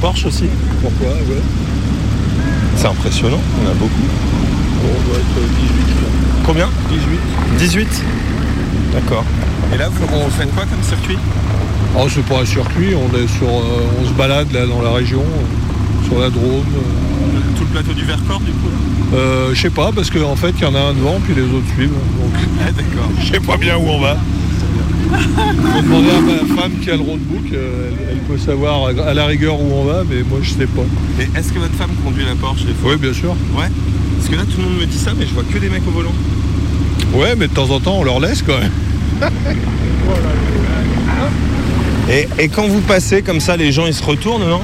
Porsche aussi. Pourquoi Ouais. C'est impressionnant, on a beaucoup. On doit être 18 là. Combien? 18. 18 D'accord. Et là, vous, on fait quoi comme circuit? Oh, c'est pas un circuit, on est sur. euh, on se balade là dans la région, euh, sur la Drôme. euh. Tout le plateau du Vercors, du coup? Euh, je sais pas, parce qu'en fait, il y en a un devant, puis les autres suivent. Donc, Ah, d'accord. je sais pas bien où on va. Faut demander à ma femme qui a le roadbook, euh, elle, elle peut savoir à la rigueur où on va, mais moi je sais pas. Et est-ce que votre femme conduit la Porsche des fois? Oui, bien sûr. Ouais. Parce que là, tout le monde me dit ça, mais je vois que des mecs au volant. Ouais, mais de temps en temps, on leur laisse quand même. Et, et quand vous passez comme ça, les gens, ils se retournent, non?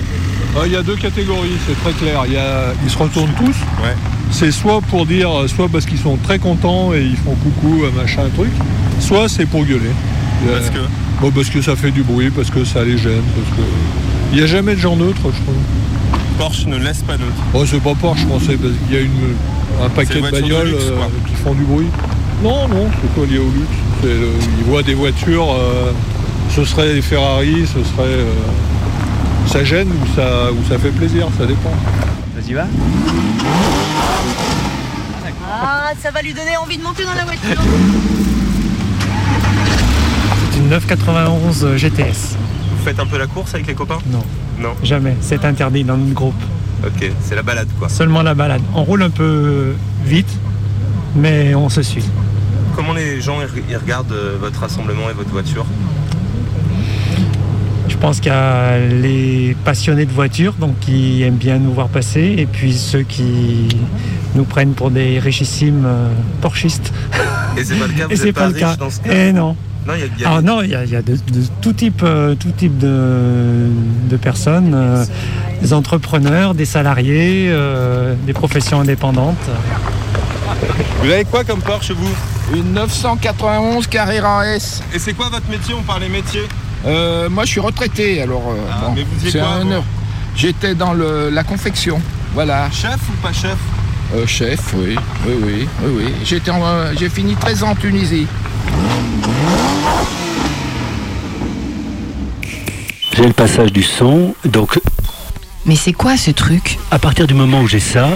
Euh, Il y a deux catégories, c'est très clair. Il y a- ils se retournent tous. Ouais. C'est soit pour dire, soit parce qu'ils sont très contents et ils font coucou, machin, truc, soit c'est pour gueuler. Parce que bon, parce que ça fait du bruit, parce que ça les gêne, parce que. Il n'y a jamais de gens neutres, je trouve. Porsche ne laisse pas d'autre. Oh, c'est pas Porsche, je pensais, parce qu'il y a une, un paquet de les bagnoles luxe, euh, qui font du bruit. Non, non, c'est pas lié au luxe. C'est le- ils voient des voitures, euh, ce serait des Ferrari, ce serait. euh, ça gêne ou ça, ou ça fait plaisir, ça dépend. Vas-y, va. Ah, ça va lui donner envie de monter dans la voiture. C'est une 991 GTS. Vous faites un peu la course avec les copains? Non. Non. Jamais, c'est interdit dans notre groupe. Ok, c'est la balade quoi. Seulement la balade. On roule un peu vite, mais on se suit. Comment les gens ils regardent euh, votre rassemblement et votre voiture? Je pense qu'il y a les passionnés de voitures, donc qui aiment bien nous voir passer, et puis ceux qui nous prennent pour des richissimes euh, porchistes. Et c'est pas le cas, vous Et c'est êtes pas le riche cas. dans ce cas Et non. Non, il y a, il y a Ah non, il y a, y a de, de tout type, euh, tout type de, de personnes, euh, des entrepreneurs, des salariés, euh, des professions indépendantes. Vous avez quoi comme Porsche vous? Une 991 Carrera S. Et c'est quoi votre métier? On parlait métier Euh, moi, je suis retraité, alors. euh, Ah, bon, mais vous quoi un honneur. J'étais dans le- la confection. Voilà. Chef ou pas chef? Euh, chef, oui. Oui, oui, oui, oui. Euh, J'ai fini 13 ans en Tunisie. J'ai le passage du son, donc Mais c'est quoi ce truc? à partir du moment où j'ai ça,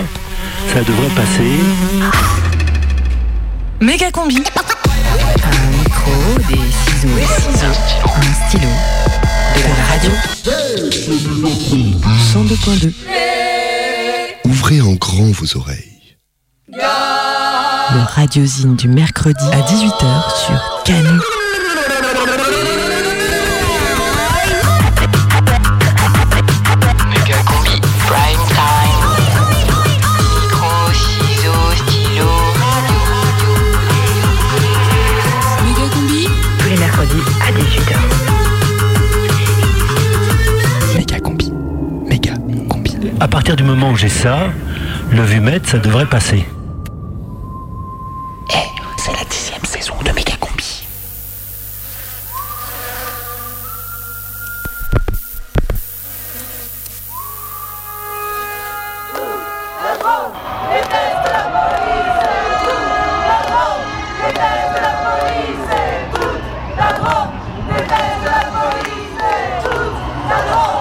ça devrait passer. Méga combi Un micro, des ciseaux, des ciseaux, un stylo, de la radio. 102.2 Ouvrez en grand vos oreilles. Le radiosine du mercredi à 18h sur Canu. À partir du moment où j'ai ça, le vumètre, ça devrait passer. C'est la dixième saison de Méga combi.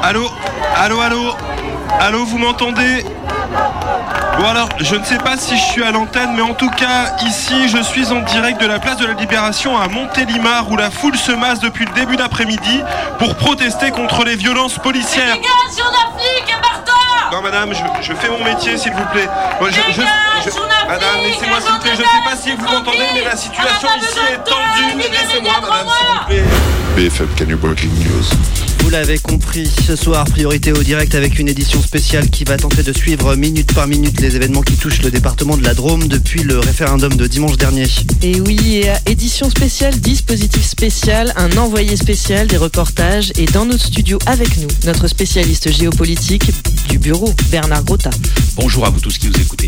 Allô? Allô, allô? Allô, vous m'entendez? Bon alors, je ne sais pas si je suis à l'antenne, mais en tout cas, ici, je suis en direct de la place de la Libération à Montélimar, où la foule se masse depuis le début d'après-midi pour protester contre les violences policières. Non, madame, je, je fais mon métier, s'il vous plaît. Je- je- madame, laissez-moi, s'il vous plaît. Je ne sais pas si vous m'entendez, mais la situation ici est tendue. Laissez-moi, madame, s'il vous plaît. BFM News? Vous l'avez compris, ce soir, priorité au direct avec une édition spéciale qui va tenter de suivre minute par minute les événements qui touchent le département de la Drôme depuis le référendum de dimanche dernier. Et oui, et à édition spéciale, dispositif spécial, un envoyé spécial, des reportages et dans notre studio avec nous, notre spécialiste géopolitique du bureau, Bernard Grotta. Bonjour à vous tous qui nous écoutez.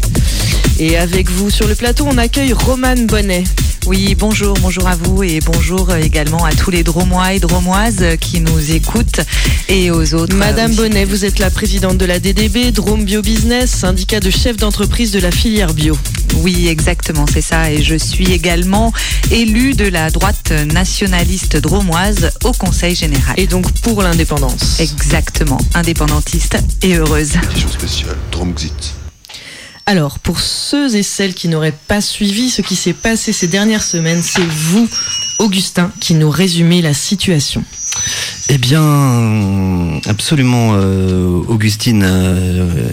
Et avec vous sur le plateau, on accueille Romane Bonnet. Oui, bonjour, bonjour à vous et bonjour également à tous les Dromois et Dromoises qui nous écoutent et aux autres. Madame aussi. Bonnet, vous êtes la présidente de la DDB, Drôme Bio Business, syndicat de chefs d'entreprise de la filière bio. Oui, exactement, c'est ça. Et je suis également élue de la droite nationaliste dromoise au Conseil général. Et donc pour l'indépendance. Exactement, indépendantiste et heureuse. Édition spéciale Dromxit. Alors, pour ceux et celles qui n'auraient pas suivi ce qui s'est passé ces dernières semaines, c'est vous, Augustin, qui nous résumez la situation. Eh bien, absolument, euh, Augustine. euh,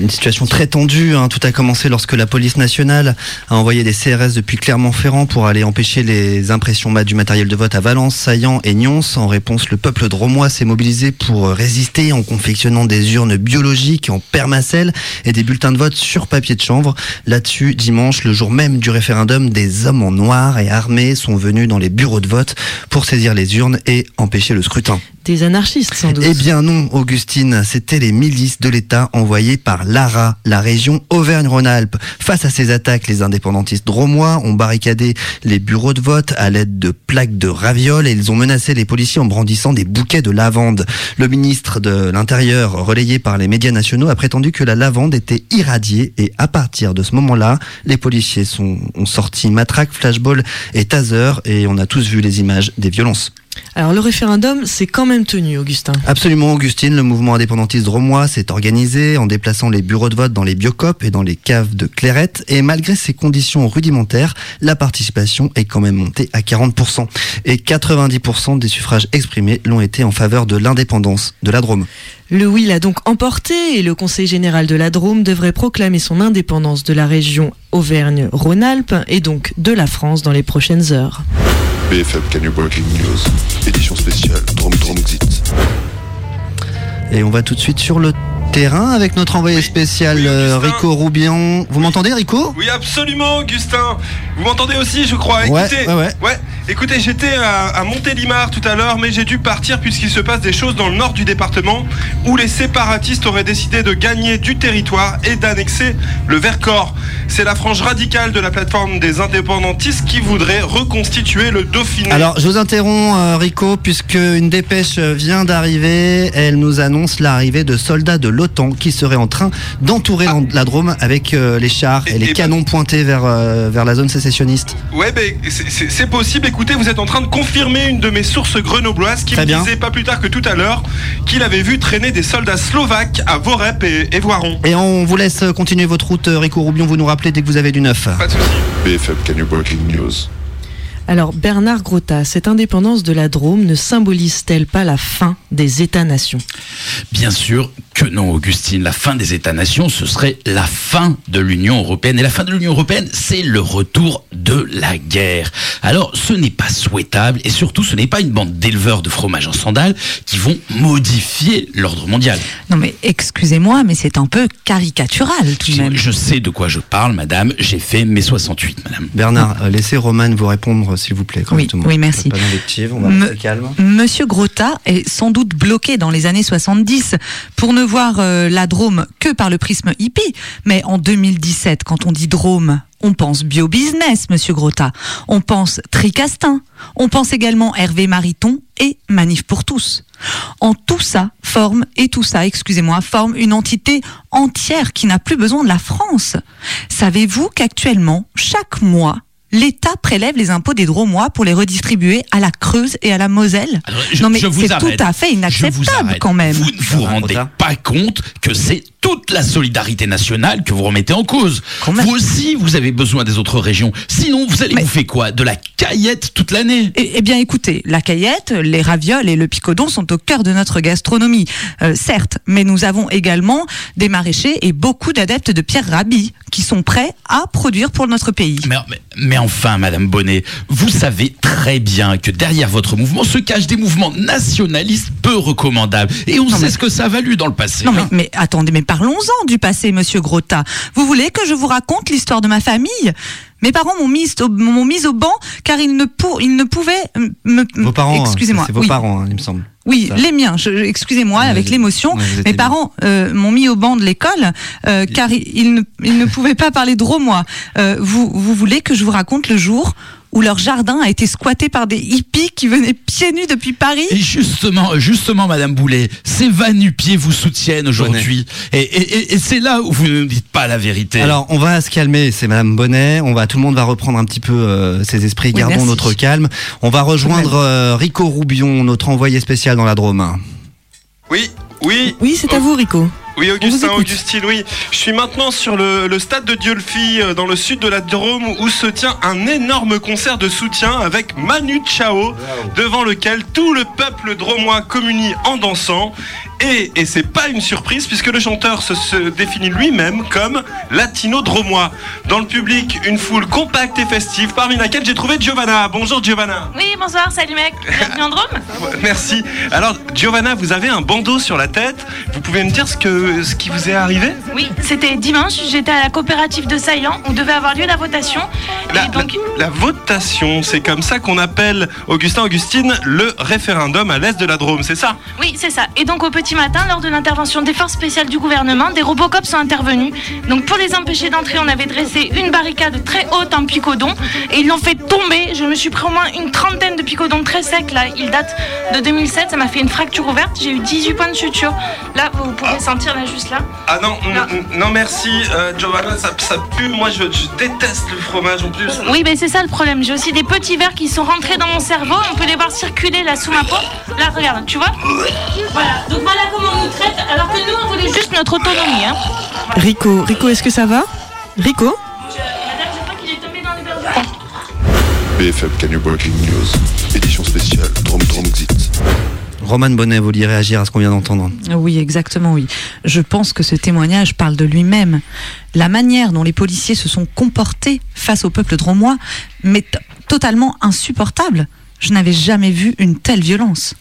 une situation très tendue. hein. Tout a commencé lorsque la police nationale a envoyé des CRS depuis Clermont-Ferrand pour aller empêcher les impressions du matériel de vote à Valence, Saillant et Nyons. En réponse, le peuple dromois s'est mobilisé pour résister en confectionnant des urnes biologiques en permacelle et des bulletins de vote sur papier de chanvre. Là-dessus, dimanche, le jour même du référendum, des hommes en noir et armés sont venus dans les bureaux de vote pour saisir les urnes et empêcher le scrutin. Des anarchistes, sans doute. Eh bien non, Augustine, c'était les milices de l'État envoyées par l'ARA, la région Auvergne-Rhône-Alpes. Face à ces attaques, les indépendantistes dromois ont barricadé les bureaux de vote à l'aide de plaques de ravioles et ils ont menacé les policiers en brandissant des bouquets de lavande. Le ministre de l'Intérieur, relayé par les médias nationaux, a prétendu que la lavande était irradiée et à partir de ce moment-là, les policiers sont, ont sorti matraque, flashball et taser et on a tous vu les images des violences. Alors, le référendum, c'est quand même tenu, Augustin. Absolument, Augustine. Le mouvement indépendantiste dromois s'est organisé en déplaçant les bureaux de vote dans les biocopes et dans les caves de clairette. Et malgré ces conditions rudimentaires, la participation est quand même montée à 40%. Et 90% des suffrages exprimés l'ont été en faveur de l'indépendance de la Drôme. Le oui l'a donc emporté et le Conseil général de la Drôme devrait proclamer son indépendance de la région Auvergne-Rhône-Alpes et donc de la France dans les prochaines heures. BFM Canu Breaking News. Édition spéciale Drom Dromxit. Et on va tout de suite sur le terrain avec notre envoyé spécial euh, Rico Roubian. Vous m'entendez, Rico? Oui, absolument, Augustin. Vous m'entendez aussi, je crois. Ouais, Écoutez, ouais, ouais. écoutez, j'étais à, à Montélimar tout à l'heure, mais j'ai dû partir puisqu'il se passe des choses dans le nord du département où les séparatistes auraient décidé de gagner du territoire et d'annexer le Vercors. C'est la frange radicale de la plateforme des indépendantistes qui voudrait reconstituer le Dauphiné. Alors, je vous interromps, euh, Rico, puisque une dépêche vient d'arriver. Elle nous annonce l'arrivée de soldats de l'OTAN qui seraient en train d'entourer Ah. la Drôme avec euh, les chars et, Et- les et canons pointés vers, euh, vers la zone sécessionniste. Ouais, ben c'est- possible. Écoutez, vous êtes en train de confirmer une de mes sources grenobloises qui Très me bien. disait pas plus tard que tout à l'heure qu'il avait vu traîner des soldats slovaques à Vorep et, et Voiron. Et on vous laisse continuer votre route, euh, Rico Roubion. Vous nous rappelez dès que vous avez du neuf. Pas de soucis. BFM Canu Breaking News. Alors, Bernard Grotta, cette indépendance de la Drôme ne symbolise-t-elle pas la fin des États-nations? Bien sûr que non, Augustine. La fin des États-nations, ce serait la fin de l'Union européenne. Et la fin de l'Union européenne, c'est le retour de la guerre. Alors, ce n'est pas souhaitable et surtout, ce n'est pas une bande d'éleveurs de fromage en sandales qui vont modifier l'ordre mondial. Non mais excusez-moi, mais c'est un peu caricatural tout de même. Je sais de quoi je parle, madame. J'ai fait mes 68, madame. Bernard, euh, laissez Romane vous répondre, s'il vous plaît. correctement. oui, merci. Pas d'invective, on va Me- calme. Monsieur Grotta est sans doute bloqué dans les années 70 pour ne voir euh, la Drôme que par le prisme hippie. Mais en 2017, quand on dit Drôme, on pense bio-business, Monsieur Grotta. On pense Tricastin. On pense également Hervé Mariton et Manif pour tous. En tout ça forme, et tout ça, excusez-moi, forme une entité entière qui n'a plus besoin de la France. Savez-vous qu'actuellement, chaque mois, L'État prélève les impôts des Dromois pour les redistribuer à la Creuse et à la Moselle. Je- non mais c'est tout à fait inacceptable quand même. Vous ne vous rendez pas compte que c'est toute la solidarité nationale que vous remettez en cause. Vous aussi, vous avez besoin des autres régions. Sinon, vous allez bouffer quoi? De la caillette toute l'année Eh, eh bien, écoutez, la caillette, les ravioles et le picodon sont au cœur de notre gastronomie, Euh, certes, mais nous avons également des maraîchers et beaucoup d'adeptes de Pierre Rabhi qui sont prêts à produire pour notre pays. Mais, mais- mais enfin, Madame Bonnet, vous savez très bien que derrière votre mouvement se cachent des mouvements nationalistes peu recommandables. Et on sait ce que ça a valu dans le passé. Non mais, hein. mais attendez, mais parlons-en du passé, Monsieur Grotta. Vous voulez que je vous raconte l'histoire de ma famille? Mes parents m'ont mis, au- m'ont mis au banc car ils ne, pour, ils ne pouvaient euh, me... Vos parents, hein, Excusez-moi. c'est vos oui. parents, hein, il me semble. Oui, Ça. les miens. Excusez-moi, avec l'émotion. Mes parents euh, m'ont mis au banc de l'école euh, car ils, ne, ils ne pouvaient pas parler dromois. Euh, vous, vous voulez que je vous raconte le jour où leur jardin a été squatté par des hippies qui venaient pieds nus depuis Paris. Et justement, justement, Madame Boulet, ces vanupiers vous soutiennent aujourd'hui. Et, et, et c'est là où vous ne dites pas la vérité. Alors, on va se calmer, c'est Madame Bonnet. On va, tout le monde va reprendre un petit peu euh, ses esprits. Oui, Gardons merci. notre calme. On va rejoindre euh, Rico Roubion, notre envoyé spécial dans la Drôme. Oui, oui. Oui, c'est à vous, Rico. Oui, Augustin. Augustine, oui. Je suis maintenant sur le, le stade de Diolfi, euh, dans le sud de la Drôme, où se tient un énorme concert de soutien avec Manu Chao, devant lequel tout le peuple dromois communie en dansant. Et, et c'est pas une surprise, puisque le chanteur se, se définit lui-même comme latino-dromois. Dans le public, une foule compacte et festive, parmi laquelle j'ai trouvé Giovanna. Bonjour Giovanna. Oui, bonsoir, salut mec. Bienvenue en Drôme. Merci. Alors, Giovanna, vous avez un bandeau sur la tête. Vous pouvez me dire ce, que, ce qui vous est arrivé Oui, c'était dimanche, j'étais à la coopérative de Saillant où devait avoir lieu la votation. la, et donc, la- la votation, c'est comme ça qu'on appelle, Augustin Augustine, le référendum à l'est de la Drôme, c'est ça? Oui, c'est ça. Et donc au petit matin, lors de l'intervention des forces spéciales du gouvernement, des Robocop sont intervenus. Donc pour les empêcher d'entrer, on avait dressé une barricade très haute en picodon et ils l'ont fait tomber. Je me suis pris au moins une trentaine de picodons très secs là. Ils datent de 2007, ça m'a fait une fracture ouverte. J'ai eu 18 points de suture. Là, vous pouvez sentir juste là. Ah non, non merci, euh, Giovanna, ça, ça pue. Moi, je, je déteste le fromage en plus. Oui, mais c'est ça le problème. J'ai aussi des petits vers qui sont rentrés dans mon cerveau. On peut les voir circuler là sous ma peau. Là, regarde, tu vois Voilà. Donc voilà comment on nous traite. Alors que nous, on voulait juste notre autonomie. Hein. Rico, Rico, est-ce que ça va? Rico? Madame, je crois qu'il est tombé dans les verres de BFM Canyon Breaking News, édition spéciale Drum Drum Exit. Roman Bonnet, vous vouliez réagir à ce qu'on vient d'entendre Oui, exactement, oui. Je pense que ce témoignage parle de lui-même. La manière dont les policiers se sont comportés face au peuple dromois m'est totalement insupportable. Je n'avais jamais vu une telle violence.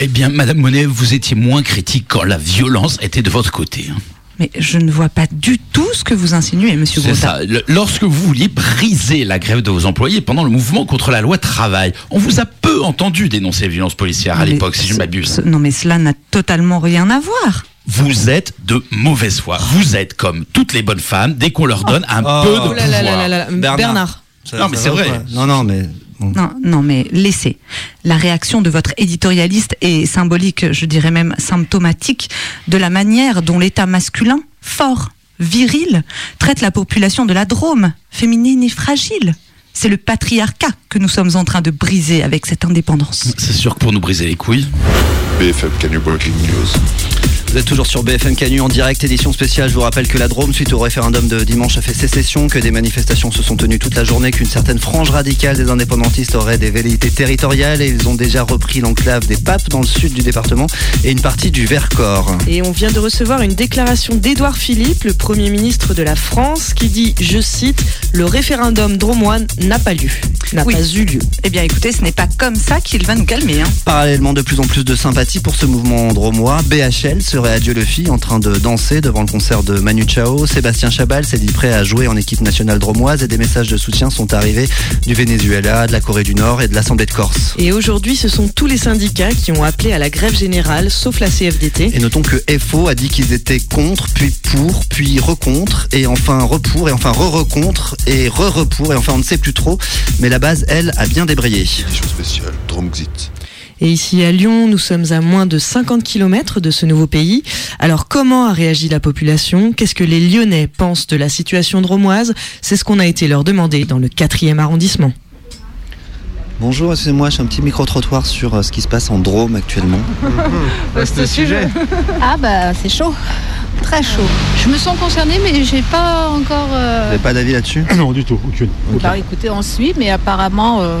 Eh bien, Madame Monet, vous étiez moins critique quand la violence était de votre côté. Mais je ne vois pas du tout ce que vous insinuez, monsieur C'est ça. Le- Lorsque vous vouliez briser la grève de vos employés pendant le mouvement contre la loi travail, on vous a peu entendu dénoncer les violences policières à l'époque, si je m'abuse. Non, mais cela n'a totalement rien à voir. Vous êtes de mauvaise foi. Vous êtes comme toutes les bonnes femmes, dès qu'on leur donne un Oh. peu de Oh là là là là là. pouvoir. Bernard. Ça- Non, mais ça c'est va vrai. pas? Non, non, mais. Non, non, mais laissez. La réaction de votre éditorialiste est symbolique, je dirais même symptomatique, de la manière dont l'État masculin, fort, viril, traite la population de la Drôme, féminine et fragile. C'est le patriarcat que nous sommes en train de briser avec cette indépendance. C'est sûr que pour nous briser les couilles. BFM News. Vous êtes toujours sur BFM Canu en direct, édition spéciale. Je vous rappelle que la Drôme, suite au référendum de dimanche, a fait sécession, que des manifestations se sont tenues toute la journée, qu'une certaine frange radicale des indépendantistes aurait des velléités territoriales et ils ont déjà repris l'enclave des Papes dans le sud du département et une partie du Vercors. Et on vient de recevoir une déclaration d'Édouard Philippe, le Premier ministre de la France, qui dit, je cite, le référendum dromois n'a pas lieu, n'a Oui. pas eu lieu. Eh bien écoutez, ce n'est pas comme ça qu'il va nous calmer. Hein. Parallèlement, de plus en plus de sympathie pour ce mouvement dromois. BHL serait à Dieu le Fi en train de danser devant le concert de Manu Chao. Sébastien Chabal s'est dit prêt à jouer en équipe nationale dromoise et des messages de soutien sont arrivés du Venezuela, de la Corée du Nord et de l'Assemblée de Corse. Et aujourd'hui, ce sont tous les syndicats qui ont appelé à la grève générale, sauf la CFDT. Et notons que FO a dit qu'ils étaient contre, puis pour, puis recontre, et enfin repour, et enfin re-recontre, et re-repour, et enfin on ne sait plus trop. Mais la base, elle, a bien débrayé. Édition spéciale Drum Exit. Et ici à Lyon, nous sommes à moins de 50 km de ce nouveau pays. Alors comment a réagi la population? Qu'est-ce que les Lyonnais pensent de la situation dromoise C'est ce qu'on a été leur demander dans le 4e arrondissement. Bonjour, excusez-moi, j'ai un petit micro-trottoir sur euh, ce qui se passe en Drôme actuellement. Vaste sujet. Ah bah c'est chaud, très chaud. Je me sens concernée mais j'ai pas encore... euh, Vous n'avez pas d'avis là-dessus? Non, du tout, aucune. Bah écoutez, on suit mais apparemment euh,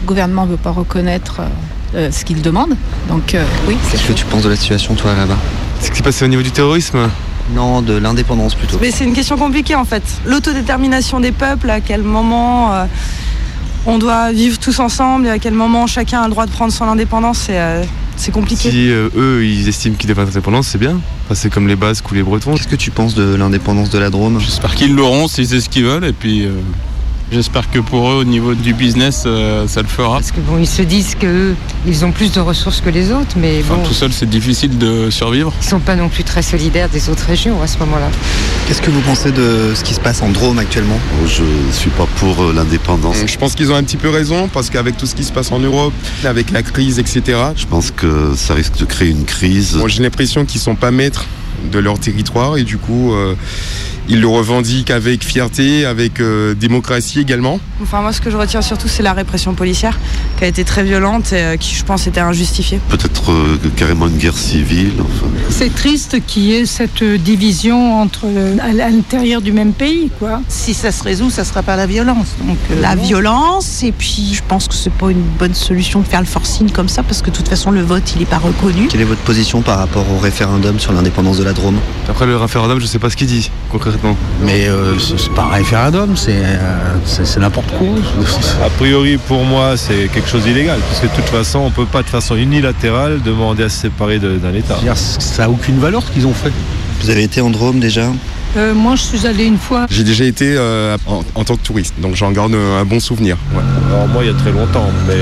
le gouvernement ne veut pas reconnaître euh, euh, ce qu'il demande. Donc euh, oui, c'est Qu'est-ce que tu penses de la situation, toi, là-bas Ce qui s'est passé au niveau du terrorisme Non, de l'indépendance plutôt. Mais c'est une question compliquée en fait. L'autodétermination des peuples, à quel moment euh, on doit vivre tous ensemble et à quel moment chacun a le droit de prendre son indépendance, c'est euh, c'est compliqué. Si euh, eux, ils estiment qu'ils devraient être indépendants, c'est bien. Enfin, c'est comme les Basques ou les Bretons. Qu'est-ce que tu penses de l'indépendance de la Drôme? J'espère qu'ils l'auront s'ils savent ce qu'ils veulent et puis euh, J'espère que pour eux, au niveau du business, euh, ça le fera. Parce que bon, ils se disent qu'ils ont plus de ressources que les autres, mais Enfin, bon, tout seul, c'est difficile de survivre. ils sont pas non plus très solidaires des autres régions à ce moment-là. Qu'est-ce que vous pensez de ce qui se passe en Drôme actuellement? Je suis pas pour euh, l'indépendance. Je pense qu'ils ont un petit peu raison parce qu'avec tout ce qui se passe en Europe, avec la crise, etc., Je pense que ça risque de créer une crise. bon, j'ai l'impression qu'ils sont pas maîtres de leur territoire et du coup, euh, ils le revendiquent avec fierté, avec euh, démocratie également. Enfin, moi, ce que je retiens surtout, c'est la répression policière qui a été très violente et euh, qui, je pense, était injustifiée. Peut-être euh, carrément une guerre civile. Enfin. C'est triste qu'il y ait cette division entre à l'intérieur du même pays, quoi. Si ça se résout, ça sera par la violence. Donc, euh, la bon. violence et puis je pense que c'est pas une bonne solution de faire le forcing comme ça parce que de toute façon le vote il est pas reconnu. Quelle est votre position par rapport au référendum sur l'indépendance de la Drôme Après le référendum, je sais pas ce qu'il dit concrètement. Mais euh, c'est c'est pas un référendum, c'est euh, c'est- n'importe quoi. A priori, pour moi, c'est quelque chose d'illégal, parce que de toute façon, on peut pas de façon unilatérale demander à se séparer d'un État. Ça a aucune valeur ce qu'ils ont fait. Vous avez été en Drôme déjà? Euh, moi, je suis allée une fois. J'ai déjà été euh, en, en tant que touriste, donc j'en garde un bon souvenir. ouais. Alors moi, il y a très longtemps, mais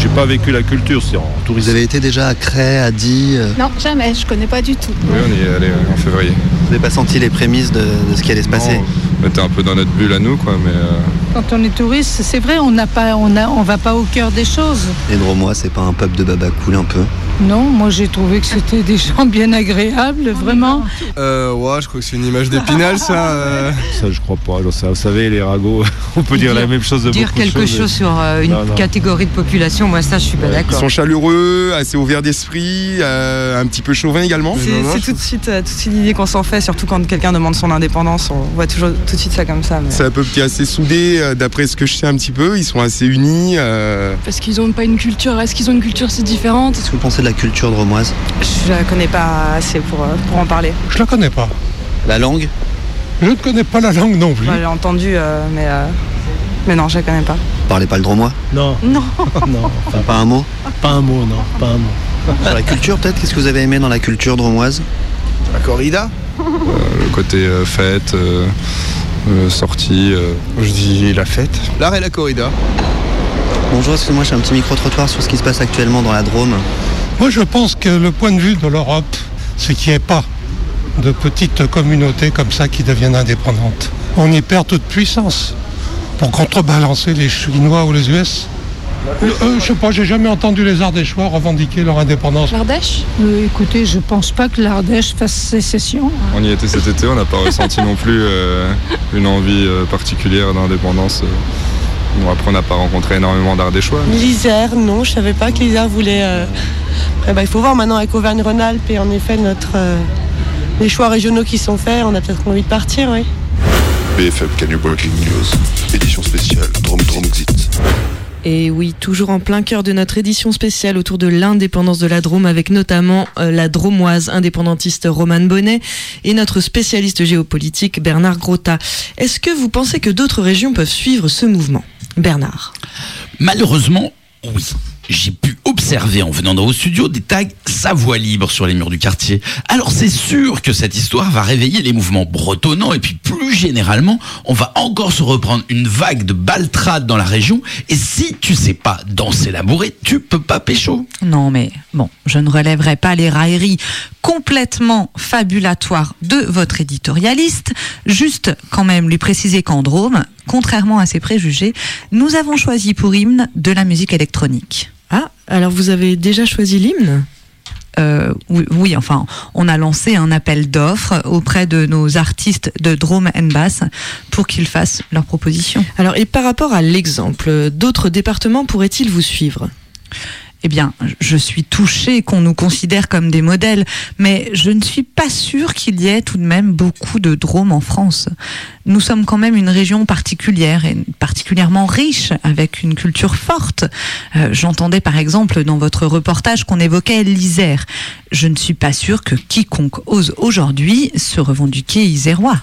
j'ai pas vécu la culture, c'est en tourisme. Vous avez été déjà à Cray, à Die euh, Non, jamais, je connais pas du tout. Oui, on y est allé euh, en février. Vous n'avez pas senti les prémices de, de ce qui allait se passer on était un peu dans notre bulle à nous, quoi, mais. euh, Quand on est touriste, c'est vrai, on n'a pas, on a, on va pas au cœur des choses. Les Dromois, c'est pas un peuple de baba cool un peu Non, moi j'ai trouvé que c'était des gens bien agréables, vraiment. Euh, ouais, je crois que c'est une image d'épinal, ça. euh. Ça, je crois pas. Alors, ça, vous savez, les ragots, on peut dire, la même chose de Dire beaucoup de quelque choses. chose sur euh, une Non, non. catégorie de population, moi ça je suis pas Ils d'accord. sont chaleureux, assez ouverts d'esprit, euh, un petit peu chauvins également. C'est tout de suite, euh, tout de suite l'idée qu'on s'en fait, surtout quand quelqu'un demande son indépendance. On voit toujours tout de suite ça comme ça. mais- C'est un peuple qui est assez soudé, euh, d'après ce que je sais un petit peu. Ils sont assez unis. euh, Parce qu'ils n'ont pas une culture. Est-ce qu'ils ont une culture si différente? Qu'est-ce que vous pensez de la culture dromoise Je la connais pas assez pour, euh, pour en parler. Je la connais pas. La langue Je ne connais pas la langue non plus. J'ai entendu, euh, mais, euh, mais non, je la connais pas. Vous parlez pas le dromois Non. Non. non. Pas un mot Pas un mot, non. Pas un mot. Sur la culture, peut-être Qu'est-ce que vous avez aimé dans la culture dromoise La corrida Le côté euh, fête, euh, euh, sortie. euh, Je dis la fête. L'art et la corrida. Bonjour, excusez-moi, j'ai un petit micro-trottoir sur ce qui se passe actuellement dans la Drôme. Moi, je pense que le point de vue de l'Europe, c'est qu'il n'y ait pas de petites communautés comme ça qui deviennent indépendantes. On y perd toute puissance pour contrebalancer les Chinois ou les US. Euh, euh, je sais pas, j'ai jamais entendu les Ardéchois revendiquer leur indépendance. L'Ardèche Euh, écoutez, je pense pas que l'Ardèche fasse sécession. On y était cet été, on n'a pas ressenti non plus euh, une envie euh, particulière d'indépendance. Bon, après, on n'a pas rencontré énormément d'Ardéchois. mais- L'Isère, non, je savais pas que l'Isère voulait. Après, bah, il faut voir maintenant avec Auvergne-Rhône-Alpes et en effet notre euh, les choix régionaux qui sont faits, on a peut-être envie de partir, oui. BFM Breaking News, édition spéciale Drôme Drôme Exit. Et oui, toujours en plein cœur de notre édition spéciale autour de l'indépendance de la Drôme, avec notamment euh, la dromoise indépendantiste Romane Bonnet et notre spécialiste géopolitique Bernard Grotta. Est-ce que vous pensez que d'autres régions peuvent suivre ce mouvement? Bernard? Malheureusement, oui. J'ai pu observer en venant dans vos studios des tags Sa voix libre sur les murs du quartier. Alors c'est sûr que cette histoire va réveiller les mouvements bretonnants et puis plus généralement, on va encore se reprendre une vague de baltrades dans la région et si tu sais pas danser la bourrée, tu peux pas pécho. Non, mais bon, je ne relèverai pas les railleries complètement fabulatoires de votre éditorialiste. Juste quand même lui préciser qu'en Drôme, contrairement à ses préjugés, nous avons choisi pour hymne de la musique électronique. Ah, alors vous avez déjà choisi l'hymne? Euh, oui, oui, enfin, on a lancé un appel d'offres auprès de nos artistes de Drôme and Bass pour qu'ils fassent leurs propositions. Alors, et par rapport à l'exemple, d'autres départements pourraient-ils vous suivre? Eh bien, je suis touchée qu'on nous considère comme des modèles, mais je ne suis pas sûre qu'il y ait tout de même beaucoup de Drômes en France. Nous sommes quand même une région particulière et particulièrement riche, avec une culture forte. Euh, J'entendais par exemple dans votre reportage qu'on évoquait l'Isère. Je ne suis pas sûre que quiconque ose aujourd'hui se revendiquer isérois.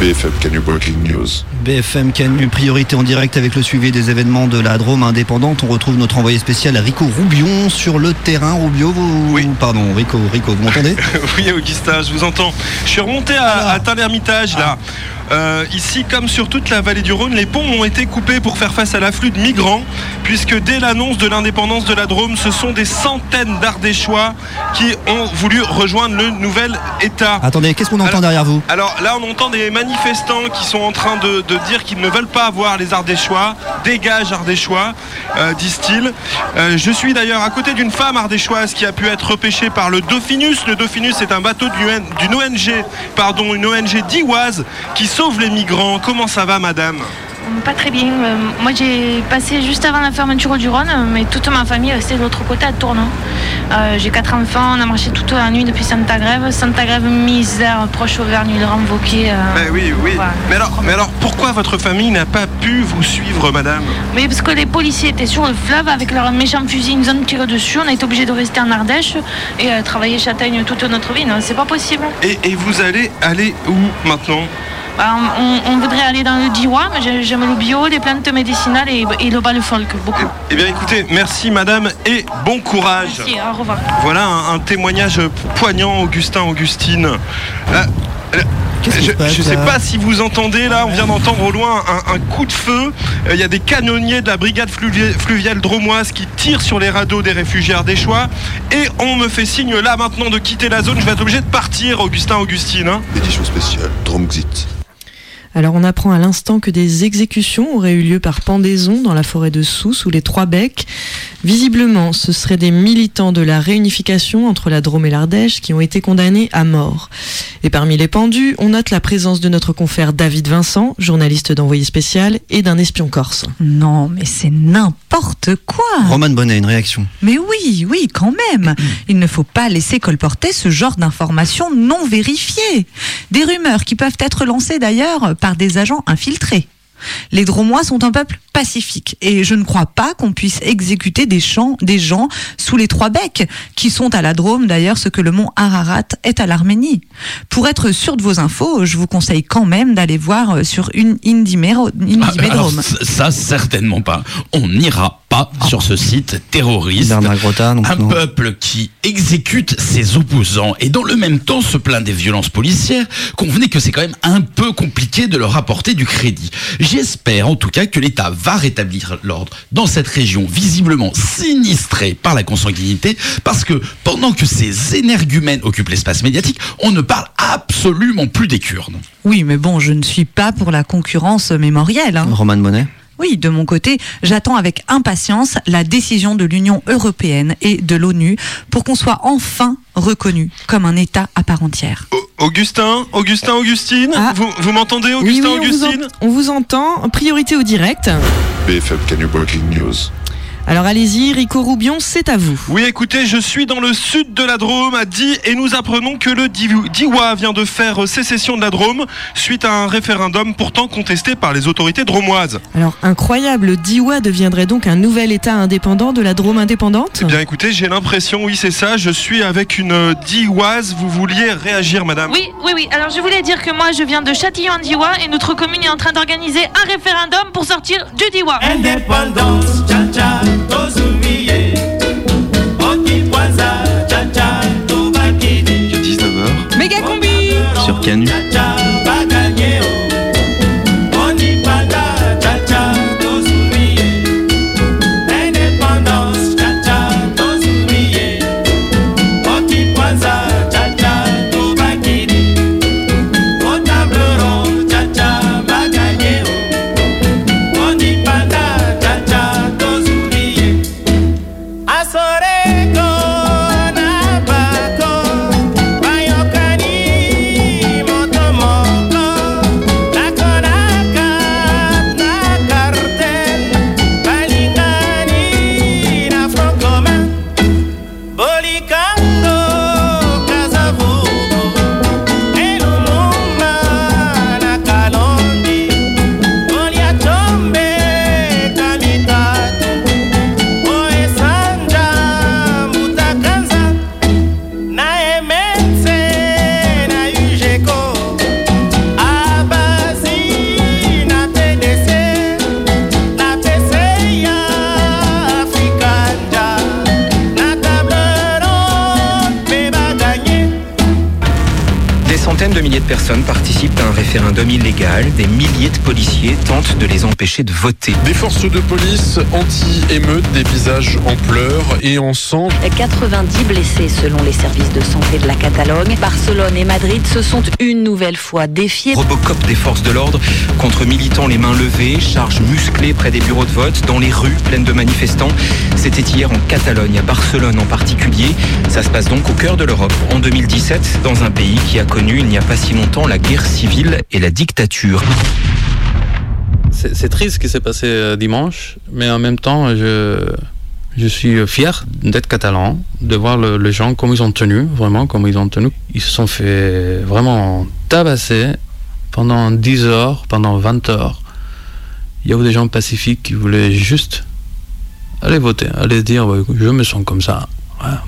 BFM Canu Breaking News. BFM Canu, priorité en direct avec le suivi des événements de la Drôme indépendante. On retrouve notre envoyé spécial Rico Roubion sur le terrain. Rubio, vous... Oui. Pardon, Rico, Rico, vous m'entendez oui, Augustin, je vous entends. Je suis remonté à, à Tain-l'Hermitage, là. Euh, ici, comme sur toute la vallée du Rhône, les ponts ont été coupés pour faire face à l'afflux de migrants, puisque dès l'annonce de l'indépendance de la Drôme, ce sont des centaines d'Ardéchois qui ont voulu rejoindre le nouvel État. Attendez, qu'est-ce qu'on entend Alors- derrière vous Alors là, on entend des manifestants qui sont en train de, de dire qu'ils ne veulent pas avoir les Ardéchois. Dégage Ardéchois, euh, disent-ils. Euh, je suis d'ailleurs à côté d'une femme ardéchoise qui a pu être repêchée par le Dauphinus. Le Dauphinus est un bateau d'une ONG, pardon, une ONG d'Ivoise qui sauve les migrants. Comment ça va, madame? Pas très bien. Euh, moi, j'ai passé juste avant la fermeture du Rhône, euh, mais toute ma famille est restée de l'autre côté à Tournon. Euh, j'ai quatre enfants, on a marché toute la nuit depuis Santa Grève. Santa Grève, misère, proche Auvergne, le Ranvoquet. Ben oui, oui. Mais alors, mais alors, pourquoi votre famille n'a pas pu vous suivre, madame? Mais parce que les policiers étaient sur le fleuve avec leurs méchants fusils, ils nous ont tiré dessus. On a été obligés de rester en Ardèche et euh, travailler châtaigne toute notre vie. Non, c'est pas possible. et, et vous allez aller où maintenant? On, on voudrait aller dans le Diwa, mais j'ai- j'aime le bio, les plantes médicinales et, et le bas le folk, beaucoup. Eh bien, écoutez, merci, madame, et bon courage. Merci, au revoir. Voilà un, un témoignage poignant, Augustin, Augustine. Euh, euh, je ne sais pas si vous entendez, là, on vient d'entendre au loin un, un coup de feu. Euh, Il y a des canonniers de la brigade fluvi- fluviale dromoise qui tirent sur les radeaux des réfugiés ardéchois. Et on me fait signe là maintenant de quitter la zone. Je vais être obligé de partir, Augustin, Augustine. hein. Édition spéciale Dromxit. Alors on apprend à l'instant que des exécutions auraient eu lieu par pendaison dans la forêt de Sousse sous les Trois Becs. Visiblement, ce seraient des militants de la réunification entre la Drôme et l'Ardèche qui ont été condamnés à mort. Et parmi les pendus, on note la présence de notre confrère David Vincent, journaliste d'envoyé spécial, et d'un espion corse. Non, mais c'est n'importe quoi. Roman Bonnet, une réaction. Mais oui, oui, quand même. Il ne faut pas laisser colporter ce genre d'informations non vérifiées. Des rumeurs qui peuvent être lancées d'ailleurs par des agents infiltrés. Les Dromois sont un peuple pacifique et je ne crois pas qu'on puisse exécuter des, champs, des gens sous les trois becs, qui sont à la Drôme d'ailleurs ce que le mont Ararat est à l'Arménie. Pour être sûr de vos infos, je vous conseille quand même d'aller voir euh, sur une Ah, Indimedrome. c- ça, certainement pas. On n'ira pas sur ce site terroriste. Un non. peuple qui exécute ses opposants et dans le même temps se plaint des violences policières, convenez que c'est quand même un peu compliqué de leur apporter du crédit. J'espère en tout cas que l'État va rétablir l'ordre dans cette région visiblement sinistrée par la consanguinité, parce que pendant que ces énergumènes occupent l'espace médiatique, on ne parle absolument plus des Kurdes. Oui, mais bon, je ne suis pas pour la concurrence mémorielle. hein. Roman Bonnet. Oui, de mon côté, j'attends avec impatience la décision de l'Union européenne et de l'ONU pour qu'on soit enfin reconnu comme un État à part entière. Augustin, Augustin, Augustine, vous, vous m'entendez, Ah. Oui, Augustin, oui, on vous, Augustine en- on vous entend. Priorité au direct. BFM Canyon Breaking News. Alors allez-y, Rico Roubion, c'est à vous. Oui, écoutez, je suis dans le sud de la Drôme, à Die, et nous apprenons que le Di- Diwa vient de faire sécession de la Drôme suite à un référendum pourtant contesté par les autorités dromoises. Alors incroyable, le Diwa deviendrait donc un nouvel État indépendant de la Drôme indépendante? Eh bien, écoutez, j'ai l'impression, oui, c'est ça, je suis avec une Dioise. Vous vouliez réagir, madame? Oui, oui, oui. Alors je voulais dire que moi je viens de Châtillon-Diwa et notre commune est en train d'organiser un référendum pour sortir du Diwa. Indépendance. Okipwaza, cha-cha, tobakini. Il est 19h. Méga combi Sur Canu. Personnes participent à un référendum illégal. Des milliers de policiers tentent de les empêcher de voter. Des forces de police anti-émeute, des visages en pleurs et en sang. 90 blessés selon les services de santé de la Catalogne. Barcelone et Madrid se sont une nouvelle fois défiés. Robocop des forces de l'ordre contre militants les mains levées, charges musclées près des bureaux de vote, dans les rues pleines de manifestants. C'était hier en Catalogne, à Barcelone en particulier. Ça se passe donc au cœur de l'Europe, en 2017, dans un pays qui a connu il n'y a pas si longtemps la guerre civile et la dictature. C'est triste ce qui s'est passé euh, dimanche, mais en même temps, je, je suis fier d'être catalan, de voir le- les gens comme ils ont tenu, vraiment comme ils ont tenu. Ils se sont fait vraiment tabasser pendant 10 heures, pendant 20 heures. Il y a eu des gens pacifiques qui voulaient juste aller voter, aller dire ouais, je me sens comme ça,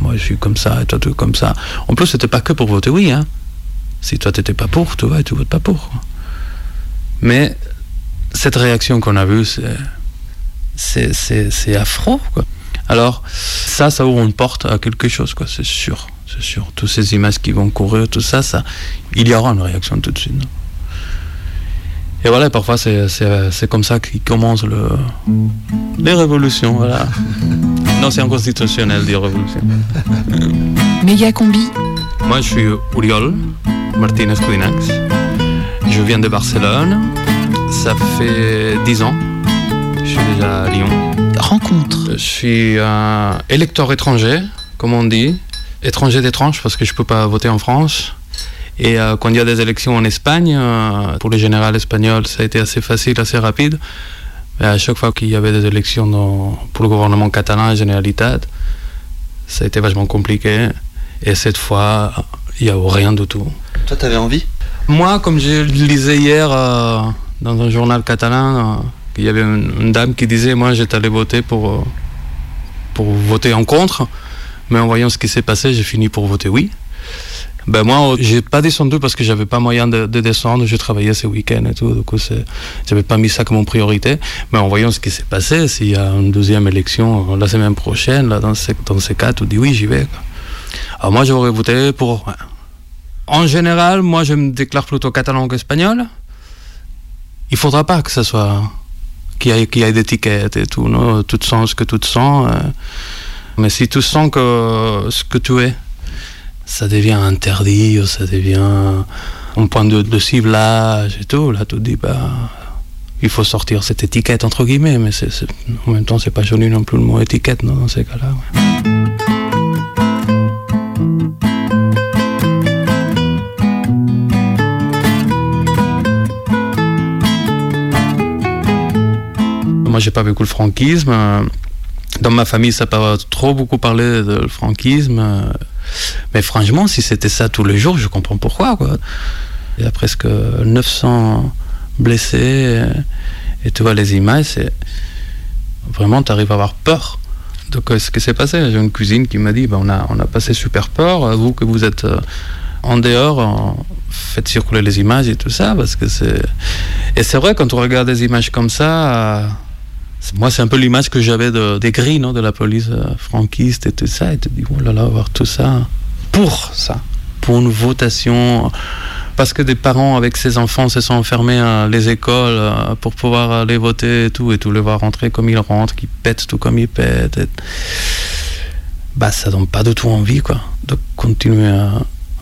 moi je suis comme ça et toi tu es comme ça. En plus, c'était pas que pour voter oui. Hein. Si toi t'étais pas pour, tu vois, tu votes pas pour. Mais cette réaction qu'on a vue, c'est, c'est, c'est, c'est affreux. Quoi. Alors, ça, ça ouvre une porte à quelque chose, quoi, c'est sûr. C'est sûr. Toutes ces images qui vont courir, tout ça, ça il y aura une réaction tout de suite. non Et voilà, parfois, c'est, c'est, c'est comme ça qu'il commence le, les révolutions. Voilà. non, c'est inconstitutionnel, dire révolution. Méga combi. Moi, je suis Uriol Martinez Codinax. Je viens de Barcelone. Ça fait 10 ans. Je suis déjà à Lyon. Rencontre. Je suis un électeur étranger, comme on dit. Étranger d'étrange parce que je ne peux pas voter en France. Et euh, quand il y a des élections en Espagne, euh, pour les générales espagnols, ça a été assez facile, assez rapide. Mais à chaque fois qu'il y avait des élections dans- pour le gouvernement catalan et Généralitat, ça a été vachement compliqué. Et cette fois, il n'y a rien du tout. Toi, t'avais envie? Moi, comme je lisais hier euh, dans un journal catalan, euh, il y avait une, une dame qui disait Moi, j'étais allé voter pour, euh, pour voter en contre, mais en voyant ce qui s'est passé, j'ai fini pour voter oui. Ben moi, j'ai pas descendu parce que j'avais pas moyen de, de descendre. Je travaillais ce week-end et tout, du coup, j'avais pas mis ça comme priorité. Mais en voyant ce qui s'est passé, s'il y a une deuxième élection la semaine prochaine, là, dans, ces, dans ces cas, tu dis oui, j'y vais. quoi. Alors moi, j'aurais voté pour. En général, moi, je me déclare plutôt catalan qu'espagnol. Il faudra pas que ça soit qu'il y ait, qu'il y ait d'étiquettes et tout, non? Tout sens ce que tout sens. euh. Mais si tu sens que ce que tu es, ça devient interdit, ça devient un point de, ciblage et tout, là, tu te dis, bah, il faut sortir cette étiquette, entre guillemets, mais en même temps, c'est pas joli non plus le mot étiquette, dans ces cas-là. Moi, j'ai pas vécu le franquisme. Dans ma famille, ça n'a pas trop beaucoup parlé de franquisme. Mais franchement, si c'était ça tous les jours, je comprends pourquoi. Quoi. Il y a presque 900 blessés. Et tu vois les images, c'est vraiment, tu arrives à avoir peur quoi- ce qui s'est passé. J'ai une cousine qui m'a dit bah, on, a, on a passé super peur. Vous que vous êtes euh, en dehors, faites circuler les images et tout ça. Parce que c'est... Et c'est vrai, quand on regarde des images comme ça, euh, moi, c'est un peu l'image que j'avais de, des grilles non, de la police euh, franquiste et tout ça. Et tu dis oh là là, voir tout ça pour ça, pour une votation. Parce que des parents avec ses enfants se sont enfermés à les écoles euh, pour pouvoir aller voter et tout, et tout les voir rentrer comme ils rentrent, qui pètent tout comme ils pètent. Bah, ça donne pas du tout envie, quoi, de continuer à,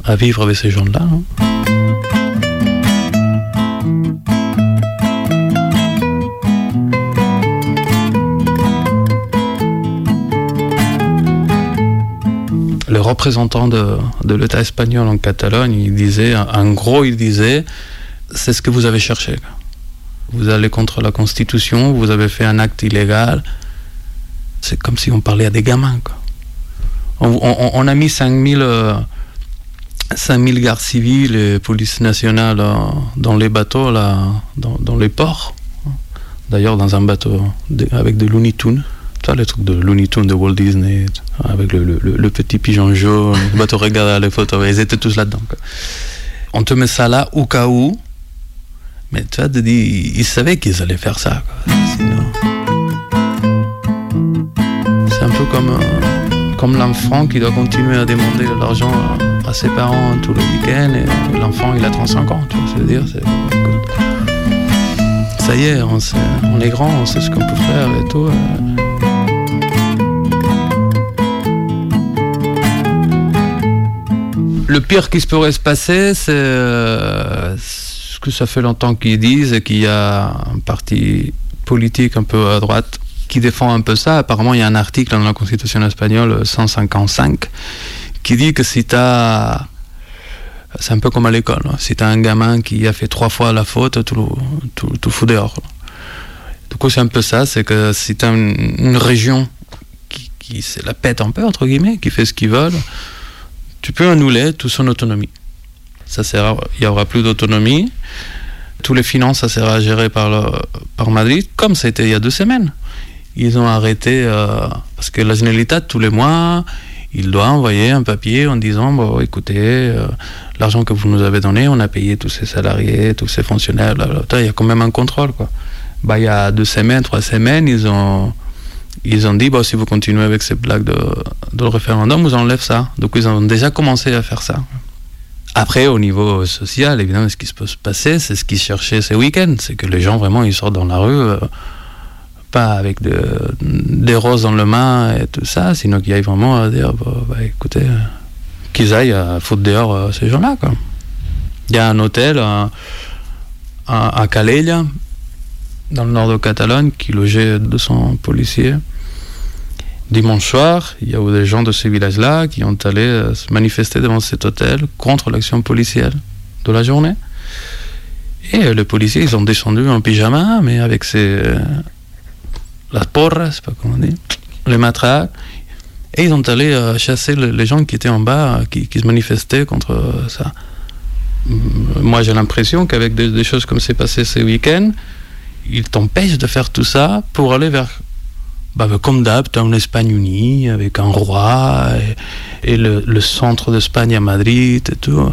à vivre avec ces gens-là. hein. Le représentant de, de l'État espagnol en Catalogne, il disait, en gros, il disait, c'est ce que vous avez cherché. Vous allez contre la Constitution, vous avez fait un acte illégal. C'est comme si on parlait à des gamins. On, a mis 5000 euh, 5000 gardes civils et police nationale euh, dans les bateaux, là, dans, les ports. D'ailleurs, dans un bateau de- avec des Looney Tunes. Tu vois, les trucs de Looney Tunes de Walt Disney, avec le, le- le- le petit pigeon jaune, le bateau regarde les photos, ils étaient tous là-dedans. quoi. On te met ça là au cas où, mais tu vois, te dis, ils savaient qu'ils allaient faire ça. quoi. Sinon- C'est un peu comme, euh, comme l'enfant qui doit continuer à demander de l'argent à, ses parents tous les week-ends et l'enfant il a 35 ans, tu vois, je veux dire, c'est, ça y est, on, sait- on est grand, on sait ce qu'on peut faire et tout. euh. Le pire qui se pourrait se passer, c'est euh, ce que ça fait longtemps qu'ils disent qu'il y a un parti politique un peu à droite qui défend un peu ça. Apparemment, il y a un article dans la Constitution espagnole 155 qui dit que si tu as... C'est un peu comme à l'école. hein. Si tu as un gamin qui a fait trois fois la faute, tu le, tu, tu le fous dehors. Du coup, c'est un peu ça. C'est que si tu as une, une région qui, qui se la pète un peu, entre guillemets, qui fait ce qu'ils veulent, tu peux annuler toute son autonomie. Ça sera, il n'y aura plus d'autonomie. Tous les finances, ça sera géré par, par Madrid, comme ça a été il y a deux semaines. Ils ont arrêté, euh, parce que la Generalitat, tous les mois, il doit envoyer un papier en disant, bon, écoutez, euh, l'argent que vous nous avez donné, on a payé tous ces salariés, tous ces fonctionnaires, blablabla. il y a quand même un contrôle. Quoi. Bah, il y a deux semaines, trois semaines, ils ont, ils ont dit, bon, si vous continuez avec ces blagues de, de référendum, vous enlève ça. Donc ils ont déjà commencé à faire ça. Après, au niveau social, évidemment, ce qui se peut se passer, c'est ce qu'ils cherchaient ces week-ends. C'est que les gens, vraiment, ils sortent dans la rue, euh, pas avec de- des roses dans le main et tout ça, sinon qu'ils aillent vraiment à dire, bah, bah, écoutez, qu'ils aillent à foutre dehors euh, ces gens-là. Il y a un hôtel à, à, à dans le nord de Catalogne, qui logeait 200 policiers. Dimanche soir, il y a eu des gens de ces villages-là qui ont allé euh, se manifester devant cet hôtel contre l'action policière de la journée. Et euh, les policiers, ils ont descendu en pyjama, mais avec ces... euh, la porra, c'est pas comment on dit, les matraques. Et ils ont allé euh, chasser le- les gens qui étaient en bas, qui, se manifestaient contre ça. Moi, j'ai l'impression qu'avec des, des choses comme c'est passé ce week-end, ils t'empêchent de faire tout ça pour aller vers bah, bah, comme d'hab, une Espagne unie avec un roi et, et le, le centre d'Espagne à Madrid et tout.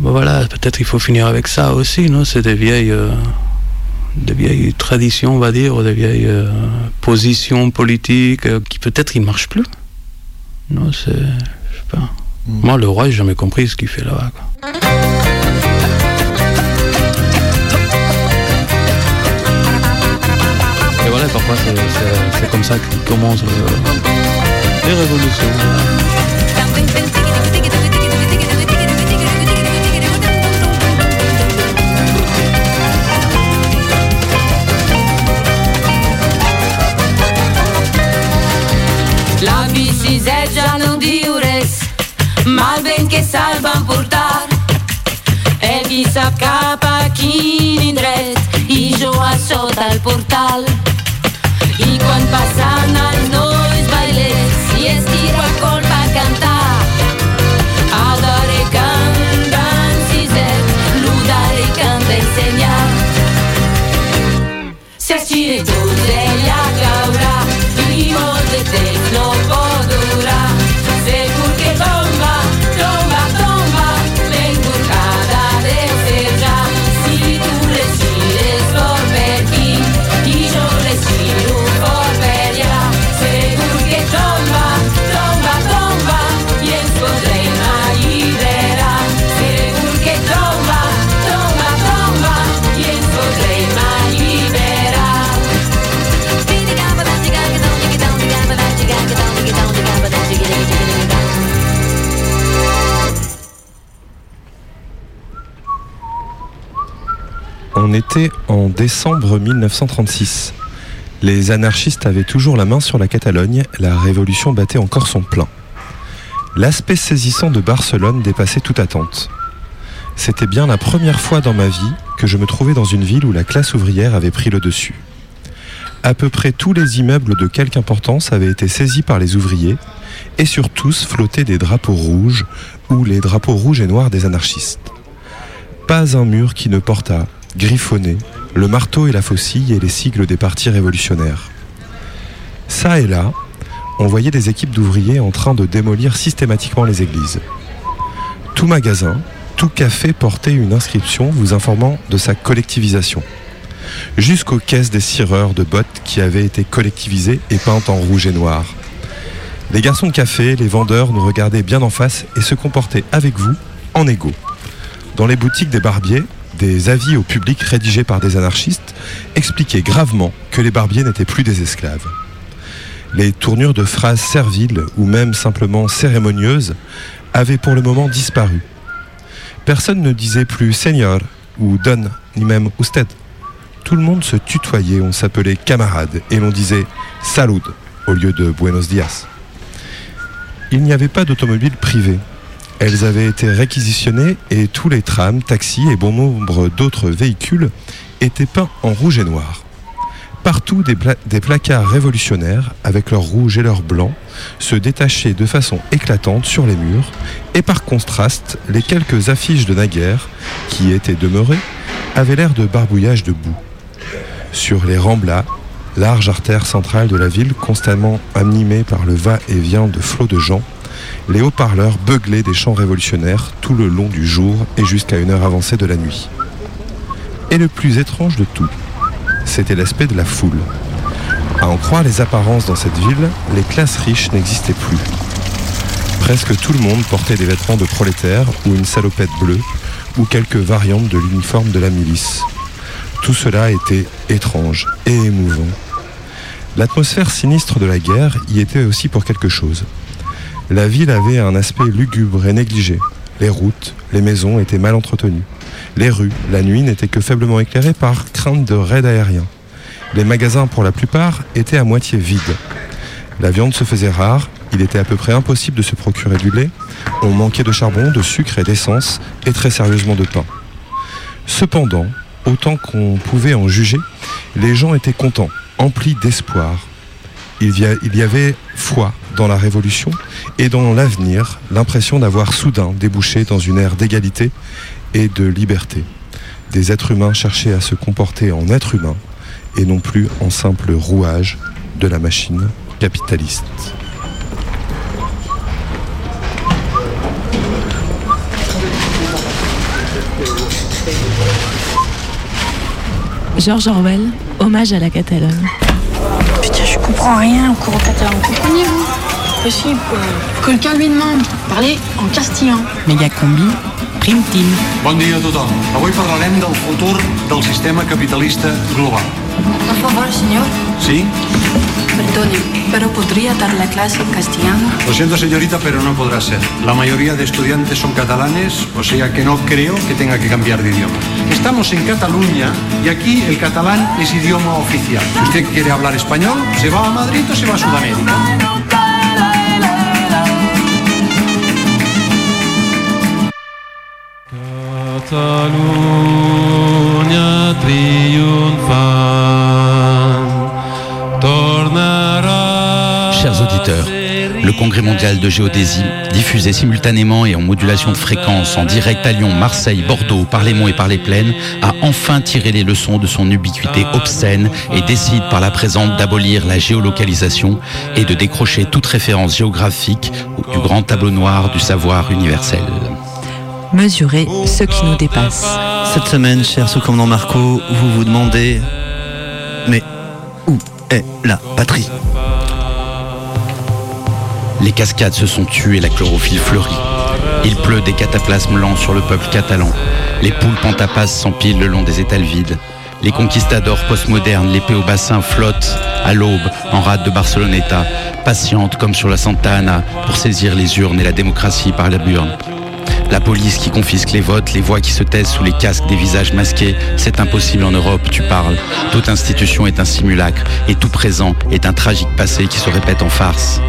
Bah, voilà, peut-être il faut finir avec ça aussi, non? C'est des vieilles, euh, des vieilles traditions, on va dire, ou des vieilles euh, positions politiques euh, qui peut-être ils marchent plus. Non, c'est. Je sais pas. Moi, le roi, j'ai jamais compris ce qu'il fait là-bas. quoi. C'est comme ça que commencent euh, les révolutions. La bicicletta non diures, ma ben che salvan portar. E chi s'accapa chi in dret, i jo a sota el portal. quan passen els nois bailers i es tira a cor va cantar En décembre 1936. Les anarchistes avaient toujours la main sur la Catalogne, la révolution battait encore son plein. L'aspect saisissant de Barcelone dépassait toute attente. C'était bien la première fois dans ma vie que je me trouvais dans une ville où la classe ouvrière avait pris le dessus. À peu près tous les immeubles de quelque importance avaient été saisis par les ouvriers, et sur tous flottaient des drapeaux rouges ou les drapeaux rouges et noirs des anarchistes. Pas un mur qui ne portât, griffonné, le marteau et la faucille et les sigles des partis révolutionnaires. Ça et là, on voyait des équipes d'ouvriers en train de démolir systématiquement les églises. Tout magasin, tout café portait une inscription vous informant de sa collectivisation. Jusqu'aux caisses des cireurs de bottes qui avaient été collectivisées et peintes en rouge et noir. Les garçons de café, les vendeurs nous regardaient bien en face et se comportaient avec vous en égaux. Dans les boutiques des barbiers, des avis au public rédigés par des anarchistes expliquaient gravement que les barbiers n'étaient plus des esclaves. Les tournures de phrases serviles ou même simplement cérémonieuses avaient pour le moment disparu. Personne ne disait plus Seigneur ou Don, ni même Usted. Tout le monde se tutoyait, on s'appelait camarade et l'on disait Salud au lieu de Buenos dias. Il n'y avait pas d'automobile privée. Elles avaient été réquisitionnées et tous les trams, taxis et bon nombre d'autres véhicules étaient peints en rouge et noir. Partout des, pla- des placards révolutionnaires, avec leur rouge et leur blanc, se détachaient de façon éclatante sur les murs, et par contraste, les quelques affiches de naguère, qui étaient demeurées, avaient l'air de barbouillage de boue. Sur les Ramblas, large artère centrale de la ville constamment animée par le va-et-vient de flots de gens, les haut-parleurs beuglaient des chants révolutionnaires tout le long du jour et jusqu'à une heure avancée de la nuit. Et le plus étrange de tout, c'était l'aspect de la foule. À en croire les apparences dans cette ville, les classes riches n'existaient plus. Presque tout le monde portait des vêtements de prolétaires ou une salopette bleue ou quelques variantes de l'uniforme de la milice. Tout cela était étrange et émouvant. L'atmosphère sinistre de la guerre y était aussi pour quelque chose. La ville avait un aspect lugubre et négligé. Les routes, les maisons étaient mal entretenues. Les rues, la nuit, n'étaient que faiblement éclairées par crainte de raids aériens. Les magasins, pour la plupart, étaient à moitié vides. La viande se faisait rare, il était à peu près impossible de se procurer du lait, on manquait de charbon, de sucre et d'essence, et très sérieusement de pain. Cependant, autant qu'on pouvait en juger, les gens étaient contents, emplis d'espoir. Il y, avait foi dans la révolution et dans l'avenir, l'impression d'avoir soudain débouché dans une ère d'égalité et de liberté. Des êtres humains cherchaient à se comporter en êtres humains et non plus en simple rouage de la machine capitaliste. George Orwell, hommage à la Catalogne. Putain, je comprends rien au cours catalan. Comprenez-vous Possible. Quelqu'un lui demande. Parlez en castillan. Megacombi, Prime Team. Bon dia a tothom. Avui parlarem del futur del sistema capitalista global. Por favor, señor. ¿Sí? Perdone, pero podría dar la clase en castellano. Lo siento, señorita, pero no podrá ser. La mayoría de estudiantes son catalanes, o sea que no creo que tenga que cambiar de idioma. Estamos en Cataluña y aquí el catalán es idioma oficial. Si usted quiere hablar español, se va a Madrid o se va a Sudamérica. Chers auditeurs, le Congrès mondial de géodésie, diffusé simultanément et en modulation de fréquence en direct à Lyon, Marseille, Bordeaux, par les monts et par les plaines, a enfin tiré les leçons de son ubiquité obscène et décide par la présente d'abolir la géolocalisation et de décrocher toute référence géographique du grand tableau noir du savoir universel. Mesurer ce qui nous dépasse. Cette semaine, cher sous-commandant Marco, vous vous demandez Mais où est la patrie? Les cascades se sont tuées, la chlorophylle fleurit. Il pleut des cataplasmes lents sur le peuple catalan. Les poules pantapas s'empilent le long des étals vides. Les conquistadors postmodernes, l'épée au bassin, flottent à l'aube en rade de Barceloneta, patientes comme sur la Santa Ana pour saisir les urnes et la démocratie par la burne. La police qui confisque les votes, les voix qui se taisent sous les casques des visages masqués, c'est impossible en Europe, tu parles. Toute institution est un simulacre et tout présent est un tragique passé qui se répète en farce.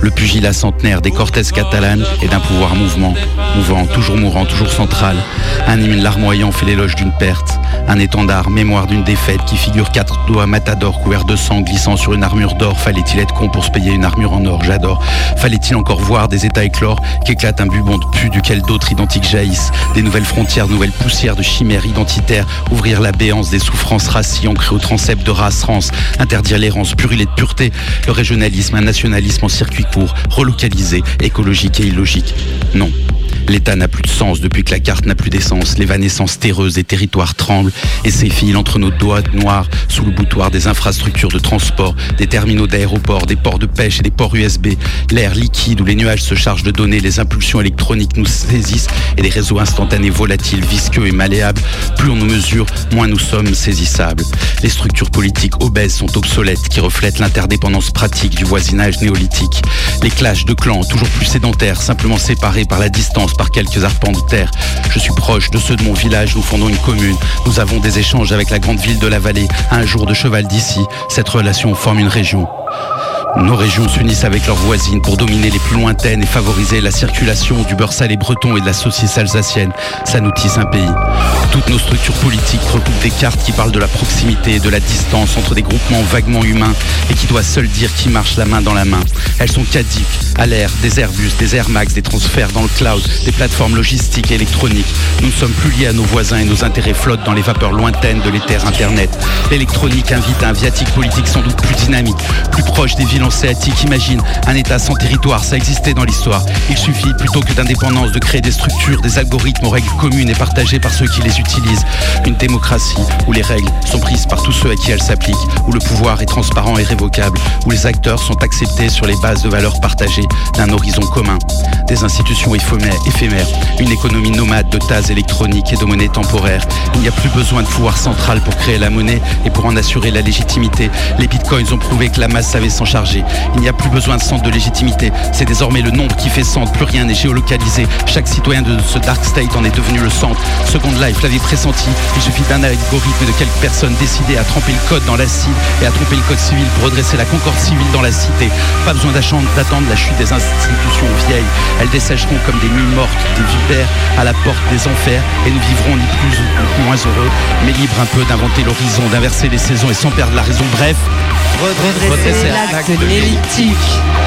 Le pugilat centenaire des Cortés catalanes est d'un pouvoir mouvement, mouvant, toujours mourant, toujours central. Un hymne larmoyant fait l'éloge d'une perte. Un étendard, mémoire d'une défaite qui figure quatre doigts matadors couverts de sang glissant sur une armure d'or. Fallait-il être con pour se payer une armure en or? J'adore. Fallait-il encore voir des états éclore qu'éclate un bubon de pu duquel d'autres identiques jaillissent? Des nouvelles frontières, nouvelles poussières de chimères identitaires. Ouvrir la béance des souffrances racies ancrées au transept de race rance. Interdire l'errance, purulée de pureté. Le régionalisme, un nationalisme en circuit court, relocalisé, écologique et illogique. Non. L'État n'a plus de sens depuis que la carte n'a plus d'essence. L'évanescence terreuse des territoires tremble et s'effile entre nos doigts noirs sous le boutoir des infrastructures de transport, des terminaux d'aéroports, des ports de pêche et des ports USB. L'air liquide où les nuages se chargent de données, les impulsions électroniques nous saisissent et des réseaux instantanés volatiles, visqueux et malléables. Plus on nous mesure, moins nous sommes saisissables. Les structures politiques obèses sont obsolètes qui reflètent l'interdépendance pratique du voisinage néolithique. Les clashs de clans toujours plus sédentaires, simplement séparés par la distance, par quelques arpents de terre. Je suis proche de ceux de mon village, nous fondons une commune. Nous avons des échanges avec la grande ville de la vallée, un jour de cheval d'ici. Cette relation forme une région. Nos régions s'unissent avec leurs voisines pour dominer les plus lointaines et favoriser la circulation du beurre salé breton et de la saucisse alsacienne. Ça nous tisse un pays. Toutes nos structures politiques recoupent des cartes qui parlent de la proximité et de la distance entre des groupements vaguement humains et qui doivent seuls dire qui marche la main dans la main. Elles sont cadiques, à l'air, des Airbus, des Air Max, des transferts dans le cloud, des plateformes logistiques et électroniques. Nous ne sommes plus liés à nos voisins et nos intérêts flottent dans les vapeurs lointaines de l'éther Internet. L'électronique invite à un viatique politique sans doute plus dynamique, plus proche des villes hanséatiques. Imagine un État sans territoire, ça existait dans l'histoire. Il suffit, plutôt que d'indépendance, de créer des structures, des algorithmes aux règles communes et partagées par ceux qui les utilisent. Une démocratie où les règles sont prises par tous ceux à qui elles s'appliquent, où le pouvoir est transparent et révocable, où les acteurs sont acceptés sur les bases de valeurs partagées d'un horizon commun. Des institutions éphémères, une économie nomade de tases électroniques et de monnaies temporaires. Il n'y a plus besoin de pouvoir central pour créer la monnaie et pour en assurer la légitimité. Les bitcoins ont prouvé que la masse savait s'en charger. Il n'y a plus besoin de centre de légitimité. C'est désormais le nombre qui fait centre. Plus rien n'est géolocalisé. Chaque citoyen de ce dark state en est devenu le centre. Second Life l'avait pressenti. Il suffit d'un algorithme de quelques personnes décidées à tremper le code dans l'acide et à tromper le code civil pour redresser la concorde civile dans la cité. Pas besoin d'attendre la chute des institutions vieilles. Elles dessécheront comme des nuits mortes, des vipères à la porte des enfers et nous vivrons ni plus ni moins heureux, mais libres un peu d'inventer l'horizon, d'inverser les saisons et sans perdre la raison. Bref, redresser l'axe de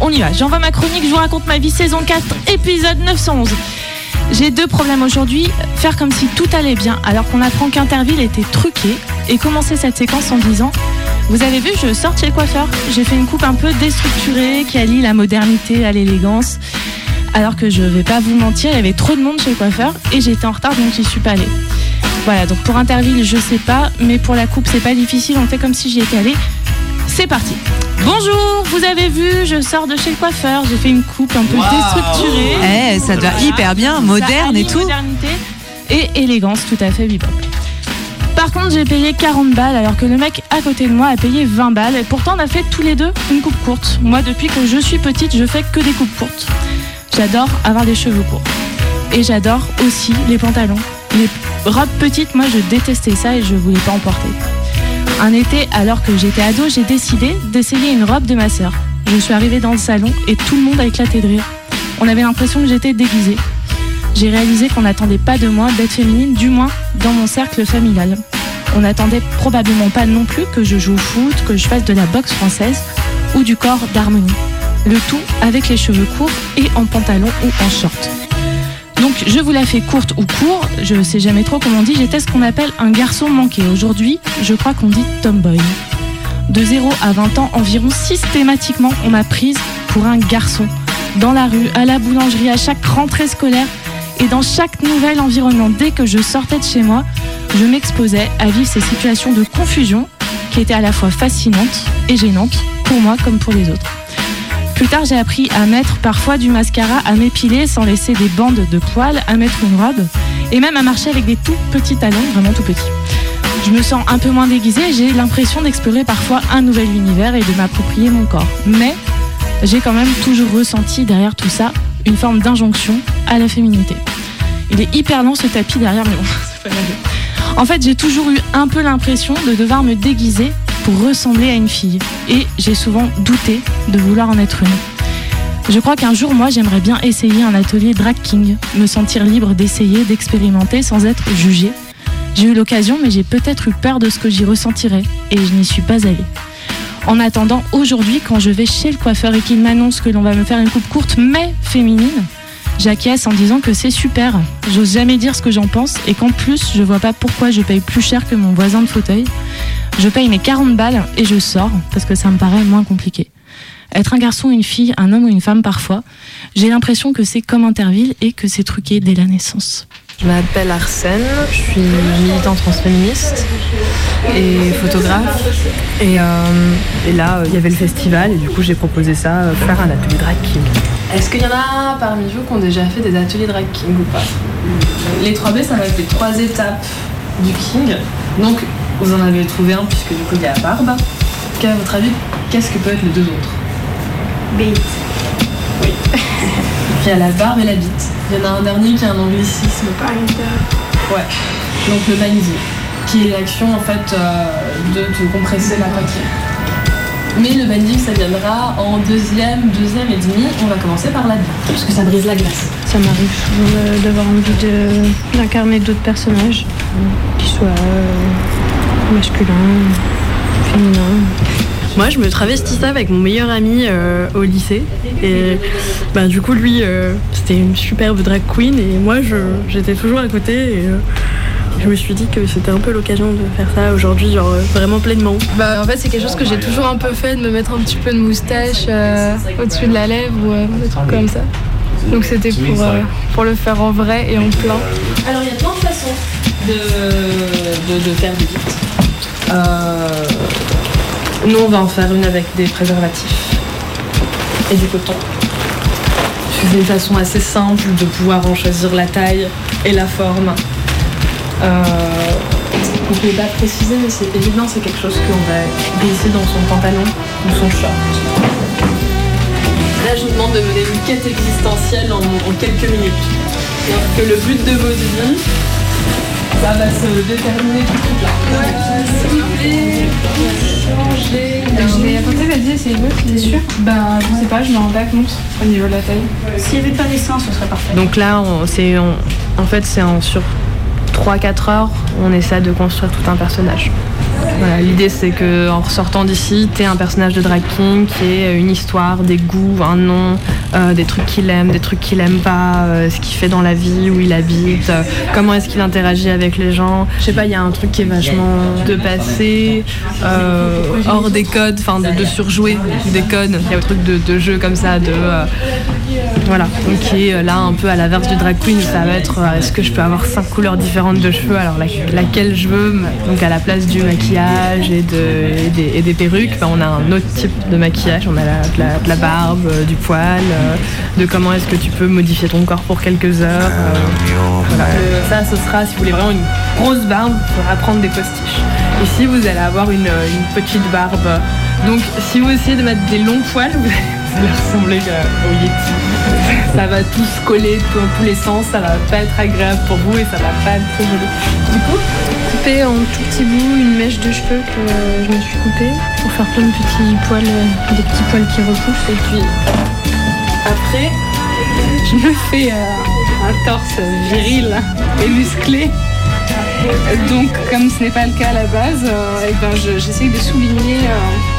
on y va. J'envoie ma chronique, je vous raconte ma vie, saison 4, épisode 911. J'ai deux problèmes aujourd'hui. Faire comme si tout allait bien, alors qu'on apprend qu'Interville était truqué, et commencer cette séquence en disant Vous avez vu, je sors chez le coiffeur. J'ai fait une coupe un peu déstructurée qui allie la modernité à l'élégance. Alors que je vais pas vous mentir, il y avait trop de monde chez le coiffeur et j'étais en retard donc j'y suis pas allée. Voilà, donc pour Interville, je sais pas, mais pour la coupe, c'est pas difficile, on fait comme si j'y étais allée. C'est parti. Bonjour, vous avez vu, je sors de chez le coiffeur, j'ai fait une coupe un peu déstructurée. Eh, ça doit hyper bien, moderne et tout. modernité et élégance, tout à fait bebop. Par contre, j'ai payé 40 balles alors que le mec à côté de moi a payé 20 balles et pourtant on a fait tous les deux une coupe courte. Moi, depuis que je suis petite, je fais que des coupes courtes. J'adore avoir des cheveux courts. Et j'adore aussi les pantalons. Les robes petites, moi je détestais ça et je voulais pas en porter. Un été, alors que j'étais ado, j'ai décidé d'essayer une robe de ma sœur. Je suis arrivée dans le salon et tout le monde a éclaté de rire. On avait l'impression que j'étais déguisée. J'ai réalisé qu'on n'attendait pas de moi d'être féminine, du moins dans mon cercle familial. On n'attendait probablement pas non plus que je joue au foot, que je fasse de la boxe française ou du corps d'harmonie. Le tout avec les cheveux courts et en pantalon ou en short. Je vous la fais courte ou court, je sais jamais trop comment on dit, j'étais ce qu'on appelle un garçon manqué. Aujourd'hui, je crois qu'on dit tomboy. De 0 à 20 ans environ, systématiquement, on m'a prise pour un garçon. Dans la rue, à la boulangerie, à chaque rentrée scolaire et dans chaque nouvel environnement. Dès que je sortais de chez moi, je m'exposais à vivre ces situations de confusion qui étaient à la fois fascinantes et gênantes, pour moi comme pour les autres. Plus tard, j'ai appris à mettre parfois du mascara, à m'épiler sans laisser des bandes de poils, à mettre une robe et même à marcher avec des tout petits talons, vraiment tout petits. Je me sens un peu moins déguisée, j'ai l'impression d'explorer parfois un nouvel univers et de m'approprier mon corps. Mais j'ai quand même toujours ressenti derrière tout ça une forme d'injonction à la féminité. Il est hyper lent ce tapis derrière, mais bon. En fait, j'ai toujours eu un peu l'impression de devoir me déguiser pour ressembler à une fille. Et j'ai souvent douté de vouloir en être une. Je crois qu'un jour, moi, j'aimerais bien essayer un atelier drag king, me sentir libre d'essayer, d'expérimenter sans être jugée. J'ai eu l'occasion, mais j'ai peut-être eu peur de ce que j'y ressentirais, et je n'y suis pas allée. En attendant, aujourd'hui, quand je vais chez le coiffeur et qu'il m'annonce que l'on va me faire une coupe courte mais féminine, j'acquiesce en disant que c'est super. J'ose jamais dire ce que j'en pense et qu'en plus, je vois pas pourquoi je paye plus cher que mon voisin de fauteuil. Je paye mes 40 balles et je sors parce que ça me paraît moins compliqué. Être un garçon, une fille, un homme ou une femme parfois, j'ai l'impression que c'est comme Interville et que c'est truqué dès la naissance. Je m'appelle Arsène, je suis militante transféministe et photographe. Et, euh, et là, il y avait le festival et du coup j'ai proposé ça, euh, faire un atelier drag king. Est-ce qu'il y en a parmi vous qui ont déjà fait des ateliers drag king ou pas? Les 3B, ça m'a fait trois étapes du king. Donc vous en avez trouvé un puisque du coup il y a la barbe. Qu'à votre avis, qu'est-ce que peut être les deux autres? Bite. Oui. Il y a la barbe et la bite. Il y en a un dernier qui a un anglicisme. Ouais. Donc le bannisme, qui est l'action en fait euh, de te compresser la poitrine. Mais le banding, ça viendra en deuxième, deuxième et demi. On va commencer par la bite. Parce que ça brise la glace. Ça m'arrive souvent euh, d'avoir envie d'incarner d'autres personnages, qui soient euh, masculins, féminins. Moi, je me travestissais avec mon meilleur ami euh, au lycée. Et bah, du coup, lui, euh, c'était une superbe drag queen. Et moi, je- j'étais toujours à côté. Et euh, je me suis dit que c'était un peu l'occasion de faire ça aujourd'hui, genre euh, vraiment pleinement. Bah, en fait, c'est quelque chose que j'ai toujours un peu fait, de me mettre un petit peu de moustache euh, au-dessus de la lèvre ou euh, des trucs comme ça. Donc c'était pour, euh, pour le faire en vrai et en plein. Alors, il y a plein de façons de, de, de faire des bites. Euh, nous, on va en faire une avec des préservatifs et du coton. C'est une façon assez simple de pouvoir en choisir la taille et la forme. Euh, ne vais pas préciser, mais c'est c'est quelque chose qu'on va glisser dans son pantalon ou son short. Là, je vous demande de mener une quête existentielle en, quelques minutes. C'est-à-dire que le but de vos vies, ça va se déterminer tout de suite là. S'il vous plaît, changer. Je vais attendez, vas-y, essayez-le. T'es sûr? Ben, je sais pas, je me rends pas compte au niveau de la taille. S'il y avait pas dessin, ce serait parfait. Donc là, on- c'est on- en fait, c'est en sur 3-4 heures, on essaie de construire tout un personnage. L'idée, c'est que en ressortant d'ici, tu un personnage de drag king qui ait une histoire, des goûts, un nom, euh, des trucs qu'il aime, des trucs qu'il aime pas, euh, ce qu'il fait dans la vie, où il habite, euh, comment est-ce qu'il interagit avec les gens. Je sais pas, il y a un truc qui est vachement de passer euh, hors des codes, enfin de, surjouer des codes. Il y a un truc de, jeu comme ça, de euh, voilà, donc qui est là un peu à l'inverse du drag queen, ça va être euh, est-ce que je peux avoir cinq couleurs différentes de cheveux, alors la- laquelle je veux, donc à la place du maquillage et, de, et des, perruques, ben, on a un autre type de maquillage, on a la, la, barbe, euh, du poil, euh, de comment est-ce que tu peux modifier ton corps pour quelques heures. ça, ce sera, si vous voulez vraiment une grosse barbe, il faudra prendre des postiches. Ici, vous allez avoir une, une petite barbe. Donc, si vous essayez de mettre des longs poils, vous allez allez ressembler euh, au Yeti. Ça va tous coller dans tous les sens, ça va pas être agréable pour vous et ça va pas être très joli. Du coup, Coupé en tout petits bouts, une mèche de cheveux que je me suis coupée pour faire plein de petits poils, des petits poils qui repoussent. Et puis après, je me fais euh, un torse viril et musclé. Donc, comme ce n'est pas le cas à la base, euh, eh ben, je- j'essaye de souligner euh,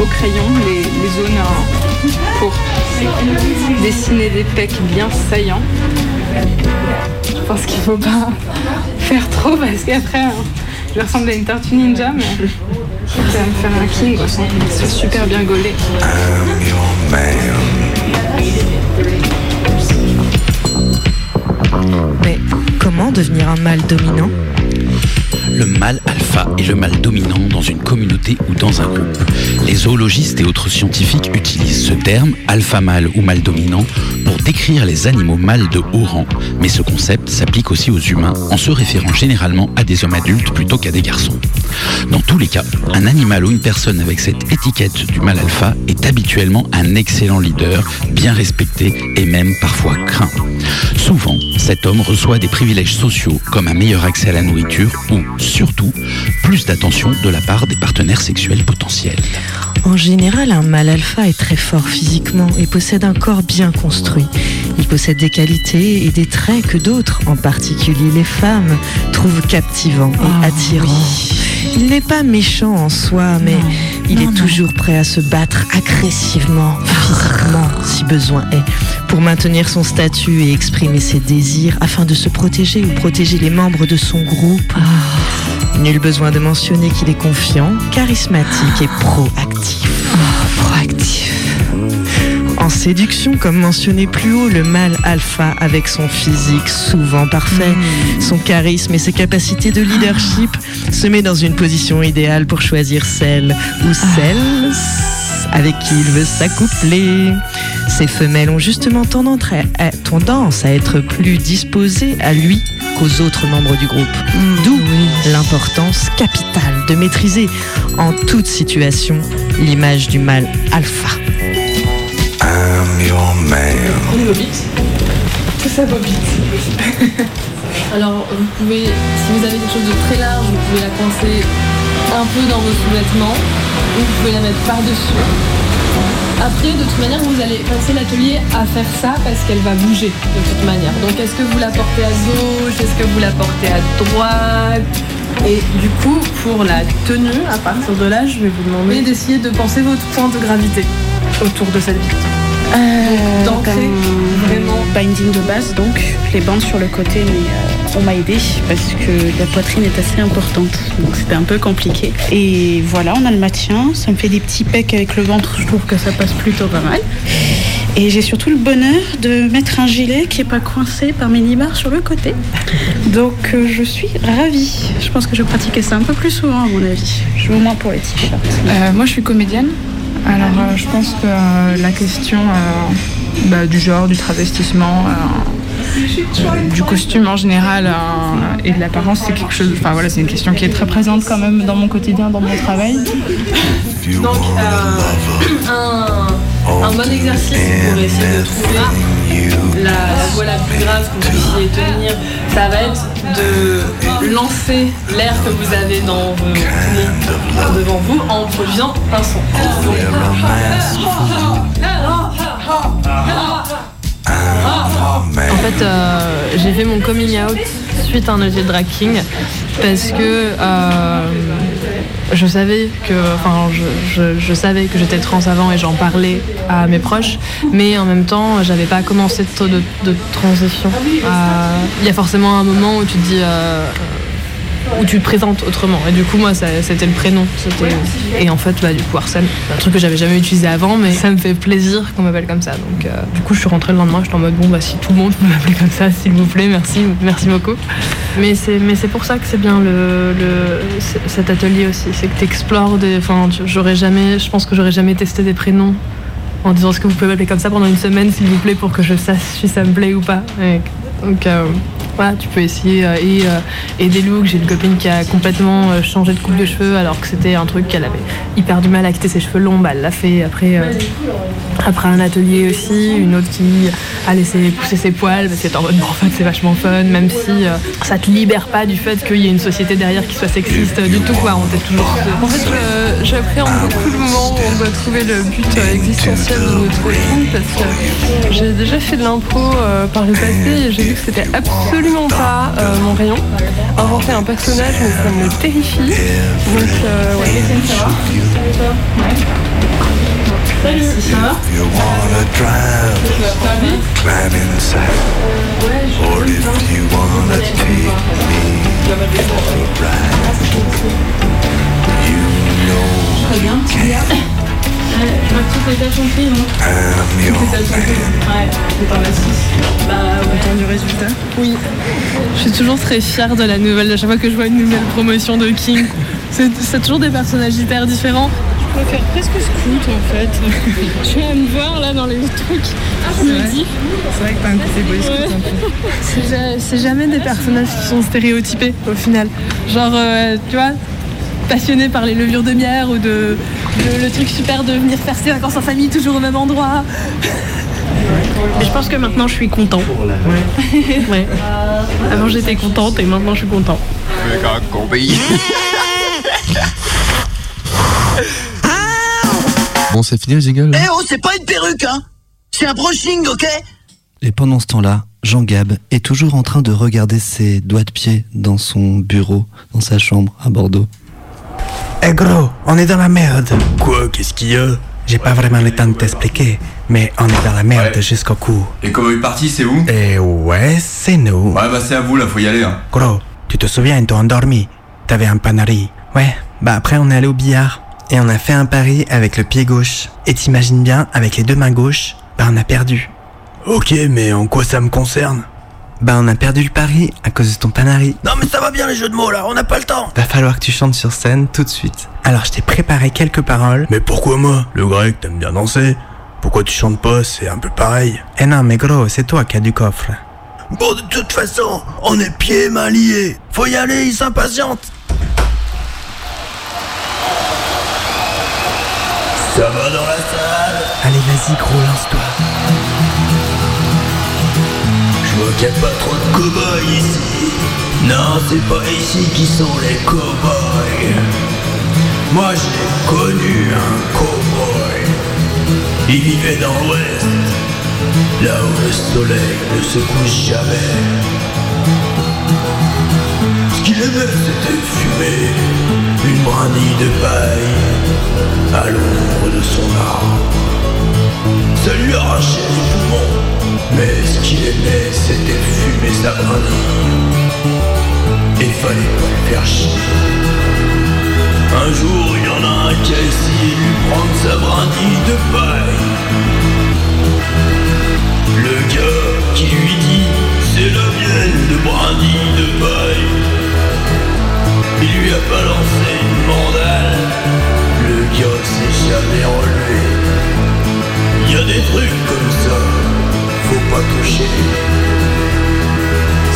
au crayon les, zones pour dessiner des pecs bien saillants. Je pense qu'il faut pas faire trop parce qu'après, euh, je vais ressembler à une tortue ninja, mais ça va me faire un king au centre, c'est super bien gaulé. Mais comment devenir un mâle dominant? Le mâle alpha est le mâle dominant dans une communauté ou dans un groupe. Les zoologistes et autres scientifiques utilisent ce terme, alpha mâle ou mâle dominant, pour décrire les animaux mâles de haut rang, mais ce concept s'applique aussi aux humains en se référant généralement à des hommes adultes plutôt qu'à des garçons. Dans tous les cas, un animal ou une personne avec cette étiquette du mâle alpha est habituellement un excellent leader, bien respecté et même parfois craint. Souvent, cet homme reçoit des privilèges sociaux comme un meilleur accès à la nourriture ou, surtout, plus d'attention de la part des partenaires sexuels potentiels. En général, un mâle alpha est très fort physiquement et possède un corps bien construit. Il possède des qualités et des traits que d'autres, en particulier les femmes, trouvent captivants et attirants. Il n'est pas méchant en soi, mais il est toujours prêt à se battre agressivement, physiquement, si besoin est, pour maintenir son statut et exprimer ses désirs afin de se protéger ou protéger les membres de son groupe. Nul besoin de mentionner qu'il est confiant, charismatique et proactif. proactif. En séduction, comme mentionné plus haut, le mâle alpha, avec son physique souvent parfait, son charisme et ses capacités de leadership, se met dans une position idéale pour choisir celle ou celle avec qui il veut s'accoupler. Ces femelles ont justement tendance à, à- tendance à être plus disposées à lui qu'aux autres membres du groupe. D'où l'importance capitale de maîtriser en toute situation l'image du mâle alpha. Prenez vos bites. Tout ça vos bites. Alors, vous pouvez, si vous avez quelque chose de très large, vous pouvez la coincer un peu dans vos sous-vêtements ou vous pouvez la mettre par-dessus. Après, de toute manière, vous allez passer l'atelier à faire ça parce qu'elle va bouger de toute manière. Donc, est-ce que vous la portez à gauche? Est-ce que vous la portez à droite? Et du coup, pour la tenue, à partir de là, je vais vous demander d'essayer de penser votre point de gravité autour de cette bite. Euh, comme vraiment. binding de base, donc les bandes sur le côté, mais euh, on m'a aidé parce que la poitrine est assez importante, donc c'était un peu compliqué. Et voilà, on a le maintien, ça me fait des petits pecs avec le ventre, je trouve que ça passe plutôt pas mal. Et j'ai surtout le bonheur de mettre un gilet qui est pas coincé par mes nibards sur le côté. Donc euh, je suis ravie. Je pense que je vais pratiquer ça un peu plus souvent à mon avis. Je au moins pour les t-shirts. Euh, moi, je suis comédienne. Alors, euh, je pense que euh, la question euh, bah, du genre, du travestissement, du costume en général et de l'apparence, c'est quelque chose. Enfin voilà, c'est une question qui est très présente quand même dans mon quotidien, dans mon travail. Donc, un, un bon exercice pour essayer de trouver la, voie la plus grave que vous puissiez tenir, ça va être de lancer l'air que vous avez dans vos poumons devant vous en produisant un son. En fait, euh, j'ai fait mon coming out suite à un atelier de parce que euh, je savais que, enfin, je, savais que j'étais trans avant et j'en parlais à mes proches, mais en même temps, j'avais pas commencé de transition. Euh, Il y a forcément un moment où tu te dis. euh, où tu te présentes autrement. Et du coup, moi, c'était le prénom. Et en fait, bah, du coup, Arsène, un truc que j'avais jamais utilisé avant, mais ça me fait plaisir qu'on m'appelle comme ça. Donc, euh, du coup, je suis rentrée le lendemain, j'étais en mode, bon, bah, si tout le monde peut m'appeler comme ça, s'il vous plaît, merci, merci beaucoup. Mais c'est, mais c'est pour ça que c'est bien le, le- cet atelier aussi. C'est que tu explores des. Enfin, j'aurais jamais, je pense que j'aurais jamais testé des prénoms en disant est-ce que vous pouvez m'appeler comme ça pendant une semaine, s'il vous plaît, pour que je sache si ça me plaît ou pas. Et donc, euh, tu peux essayer. euh, et, euh, et des looks, j'ai une copine qui a complètement euh, changé de coupe de cheveux alors que c'était un truc qu'elle avait hyper du mal à quitter ses cheveux longs. Bah, elle l'a fait. Après, euh, après un atelier aussi, une autre qui a laissé pousser ses poils parce qu'elle est en mode bon, en fait c'est vachement fun, même si euh, ça te libère pas du fait qu'il y ait une société derrière qui soit sexiste euh, du tout quoi. On est toujours. En fait, je- j'appréhende beaucoup le moment où on doit trouver le but euh, existentiel de notre film parce que j'ai déjà fait de l'impro euh, par le passé et j'ai vu que c'était absolument pas euh, mon rayon. Inventer un personnage, mais ça me terrifie. Donc, euh, ouais. Salut, ça va You wanna drive, climb inside. Or if you wanna take me for a ride, you know Très bien, tu viens. Ma petite étape compris, non I'm your Ouais, c'est pas ma Bah, ouais. du résultat Oui. Je suis toujours très fière de la nouvelle. À chaque fois que je vois une nouvelle promotion de King, c'est toujours des personnages hyper différents. Je préfère presque Scout en fait. je viens me voir là dans les trucs. Je me dis. C'est vrai que t'as un côté boy scout un peu. C'est ja- C'est jamais des personnages qui sont stéréotypés au final. Genre, euh, tu vois, passionné par les levures de bière ou de, de- le truc super de venir faire ses vacances en famille toujours au même endroit. Et je pense que maintenant je suis content. Ouais. Avant j'étais contente et maintenant je suis content. Bon, c'est fini le jingle Eh oh, c'est pas une perruque, hein C'est un brushing, ok Et pendant ce temps-là, Jean Gab est toujours en train de regarder ses doigts de pied dans son bureau, dans sa chambre à Bordeaux. Eh gros, on est dans la merde. Quoi, qu'est-ce qu'il y a? J'ai pas vraiment le temps de t'expliquer, mais on est dans la merde jusqu'au cou. Les cowboys partis, c'est où? Eh ouais, c'est nous. Ouais, bah c'est à vous là, faut y aller. Hein. Gros, tu te souviens, ils t'ont endormi. T'avais un panari. Ouais, bah après on est allé au billard. Et on a fait un pari avec le pied gauche. Et t'imagines bien, avec les deux mains gauches, bah on a perdu. Ok, mais en quoi ça me concerne? Bah on a perdu le pari à cause de ton panari. Non mais ça va bien les jeux de mots là, on n'a pas le temps Va falloir que tu chantes sur scène tout de suite. Alors je t'ai préparé quelques paroles. Mais pourquoi moi? Le grec, t'aimes bien danser Pourquoi tu chantes pas? C'est un peu pareil. Eh non, mais gros, c'est toi qui as du coffre. Bon de toute façon, on est pieds et mains liés. Faut y aller, ils s'impatientent. Ça va dans la salle Allez, vas-y, gros, lance-toi. Je vois qu'il n'y a pas trop de cow-boys ici. Non, c'est pas ici qui sont les cow-boys. Moi, j'ai connu un cow-boy. Il vivait dans l'ouest, là où le soleil ne se couche jamais. Qu'il aimait, c'était fumer une brindille de paille à l'ombre de son arbre. Ça lui arrachait les poumons, mais ce qu'il aimait, c'était fumer sa brindille. Et fallait pas le faire chier. Un jour, il y en a un qui a essayé de lui prendre sa brindille de paille. Le gars qui lui dit c'est la mienne de brindille de paille. Il lui a balancé une mandale. Le gars s'est jamais relevé. Y a des trucs comme ça, faut pas toucher.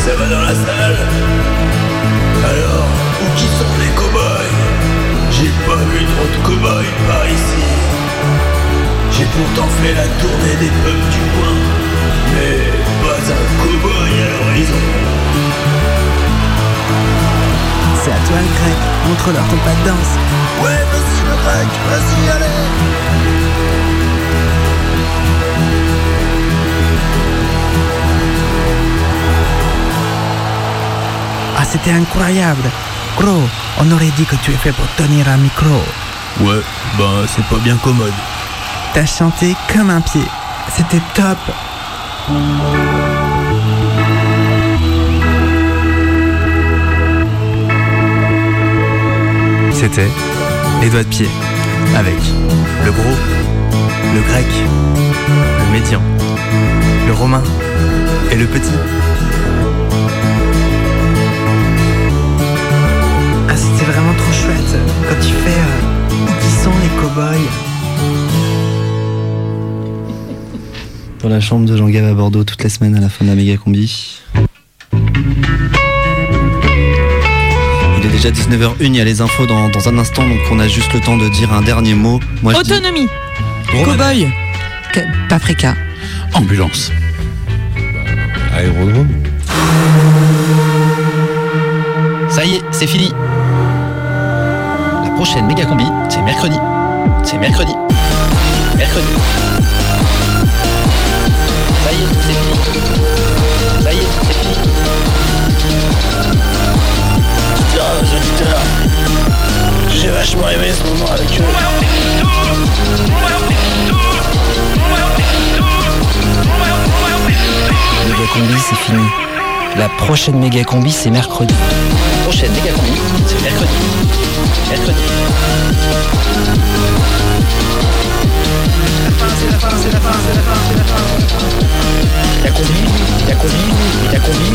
Ça va dans la salle Alors, où qui sont les cow-boys? J'ai pas vu trop de cow-boys par ici. J'ai pourtant fait la tournée des pubs du coin, mais pas un cow-boy à l'horizon. C'est à toi, le grec. Montre-leur ton pas de danse. Ouais, vas-y le grec, vas-y, allez Ah, c'était incroyable. Gros, on aurait dit que tu es fait pour tenir un micro. Ouais, bah c'est pas bien commode. T'as chanté comme un pied. C'était top. C'était Les Doigts de Pied, avec le gros, le grec, le médian, le romain et le petit. Ah, c'était vraiment trop chouette. Quand tu fais euh, Où qui sont les cow-boys Dans la chambre de Jean Gab à Bordeaux toute la semaine à la fin de la méga combi. Déjà 19h01, il y a les infos dans, dans un instant, donc on a juste le temps de dire un dernier mot. Moi, dis- Autonomie. Romain. Cowboy. Paprika. Ambulance. Aérodrome. Ça y est, c'est fini. La prochaine méga combi, c'est mercredi. C'est mercredi. Mercredi. j'ai vachement aimé ce moment avec eux. Méga combi, c'est fini. La prochaine méga combi, c'est mercredi. La prochaine méga combi, c'est mercredi. Mercredi. La fin, c'est la fin, c'est la fin, c'est la fin, c'est la fin. La combi, la combi, la combi.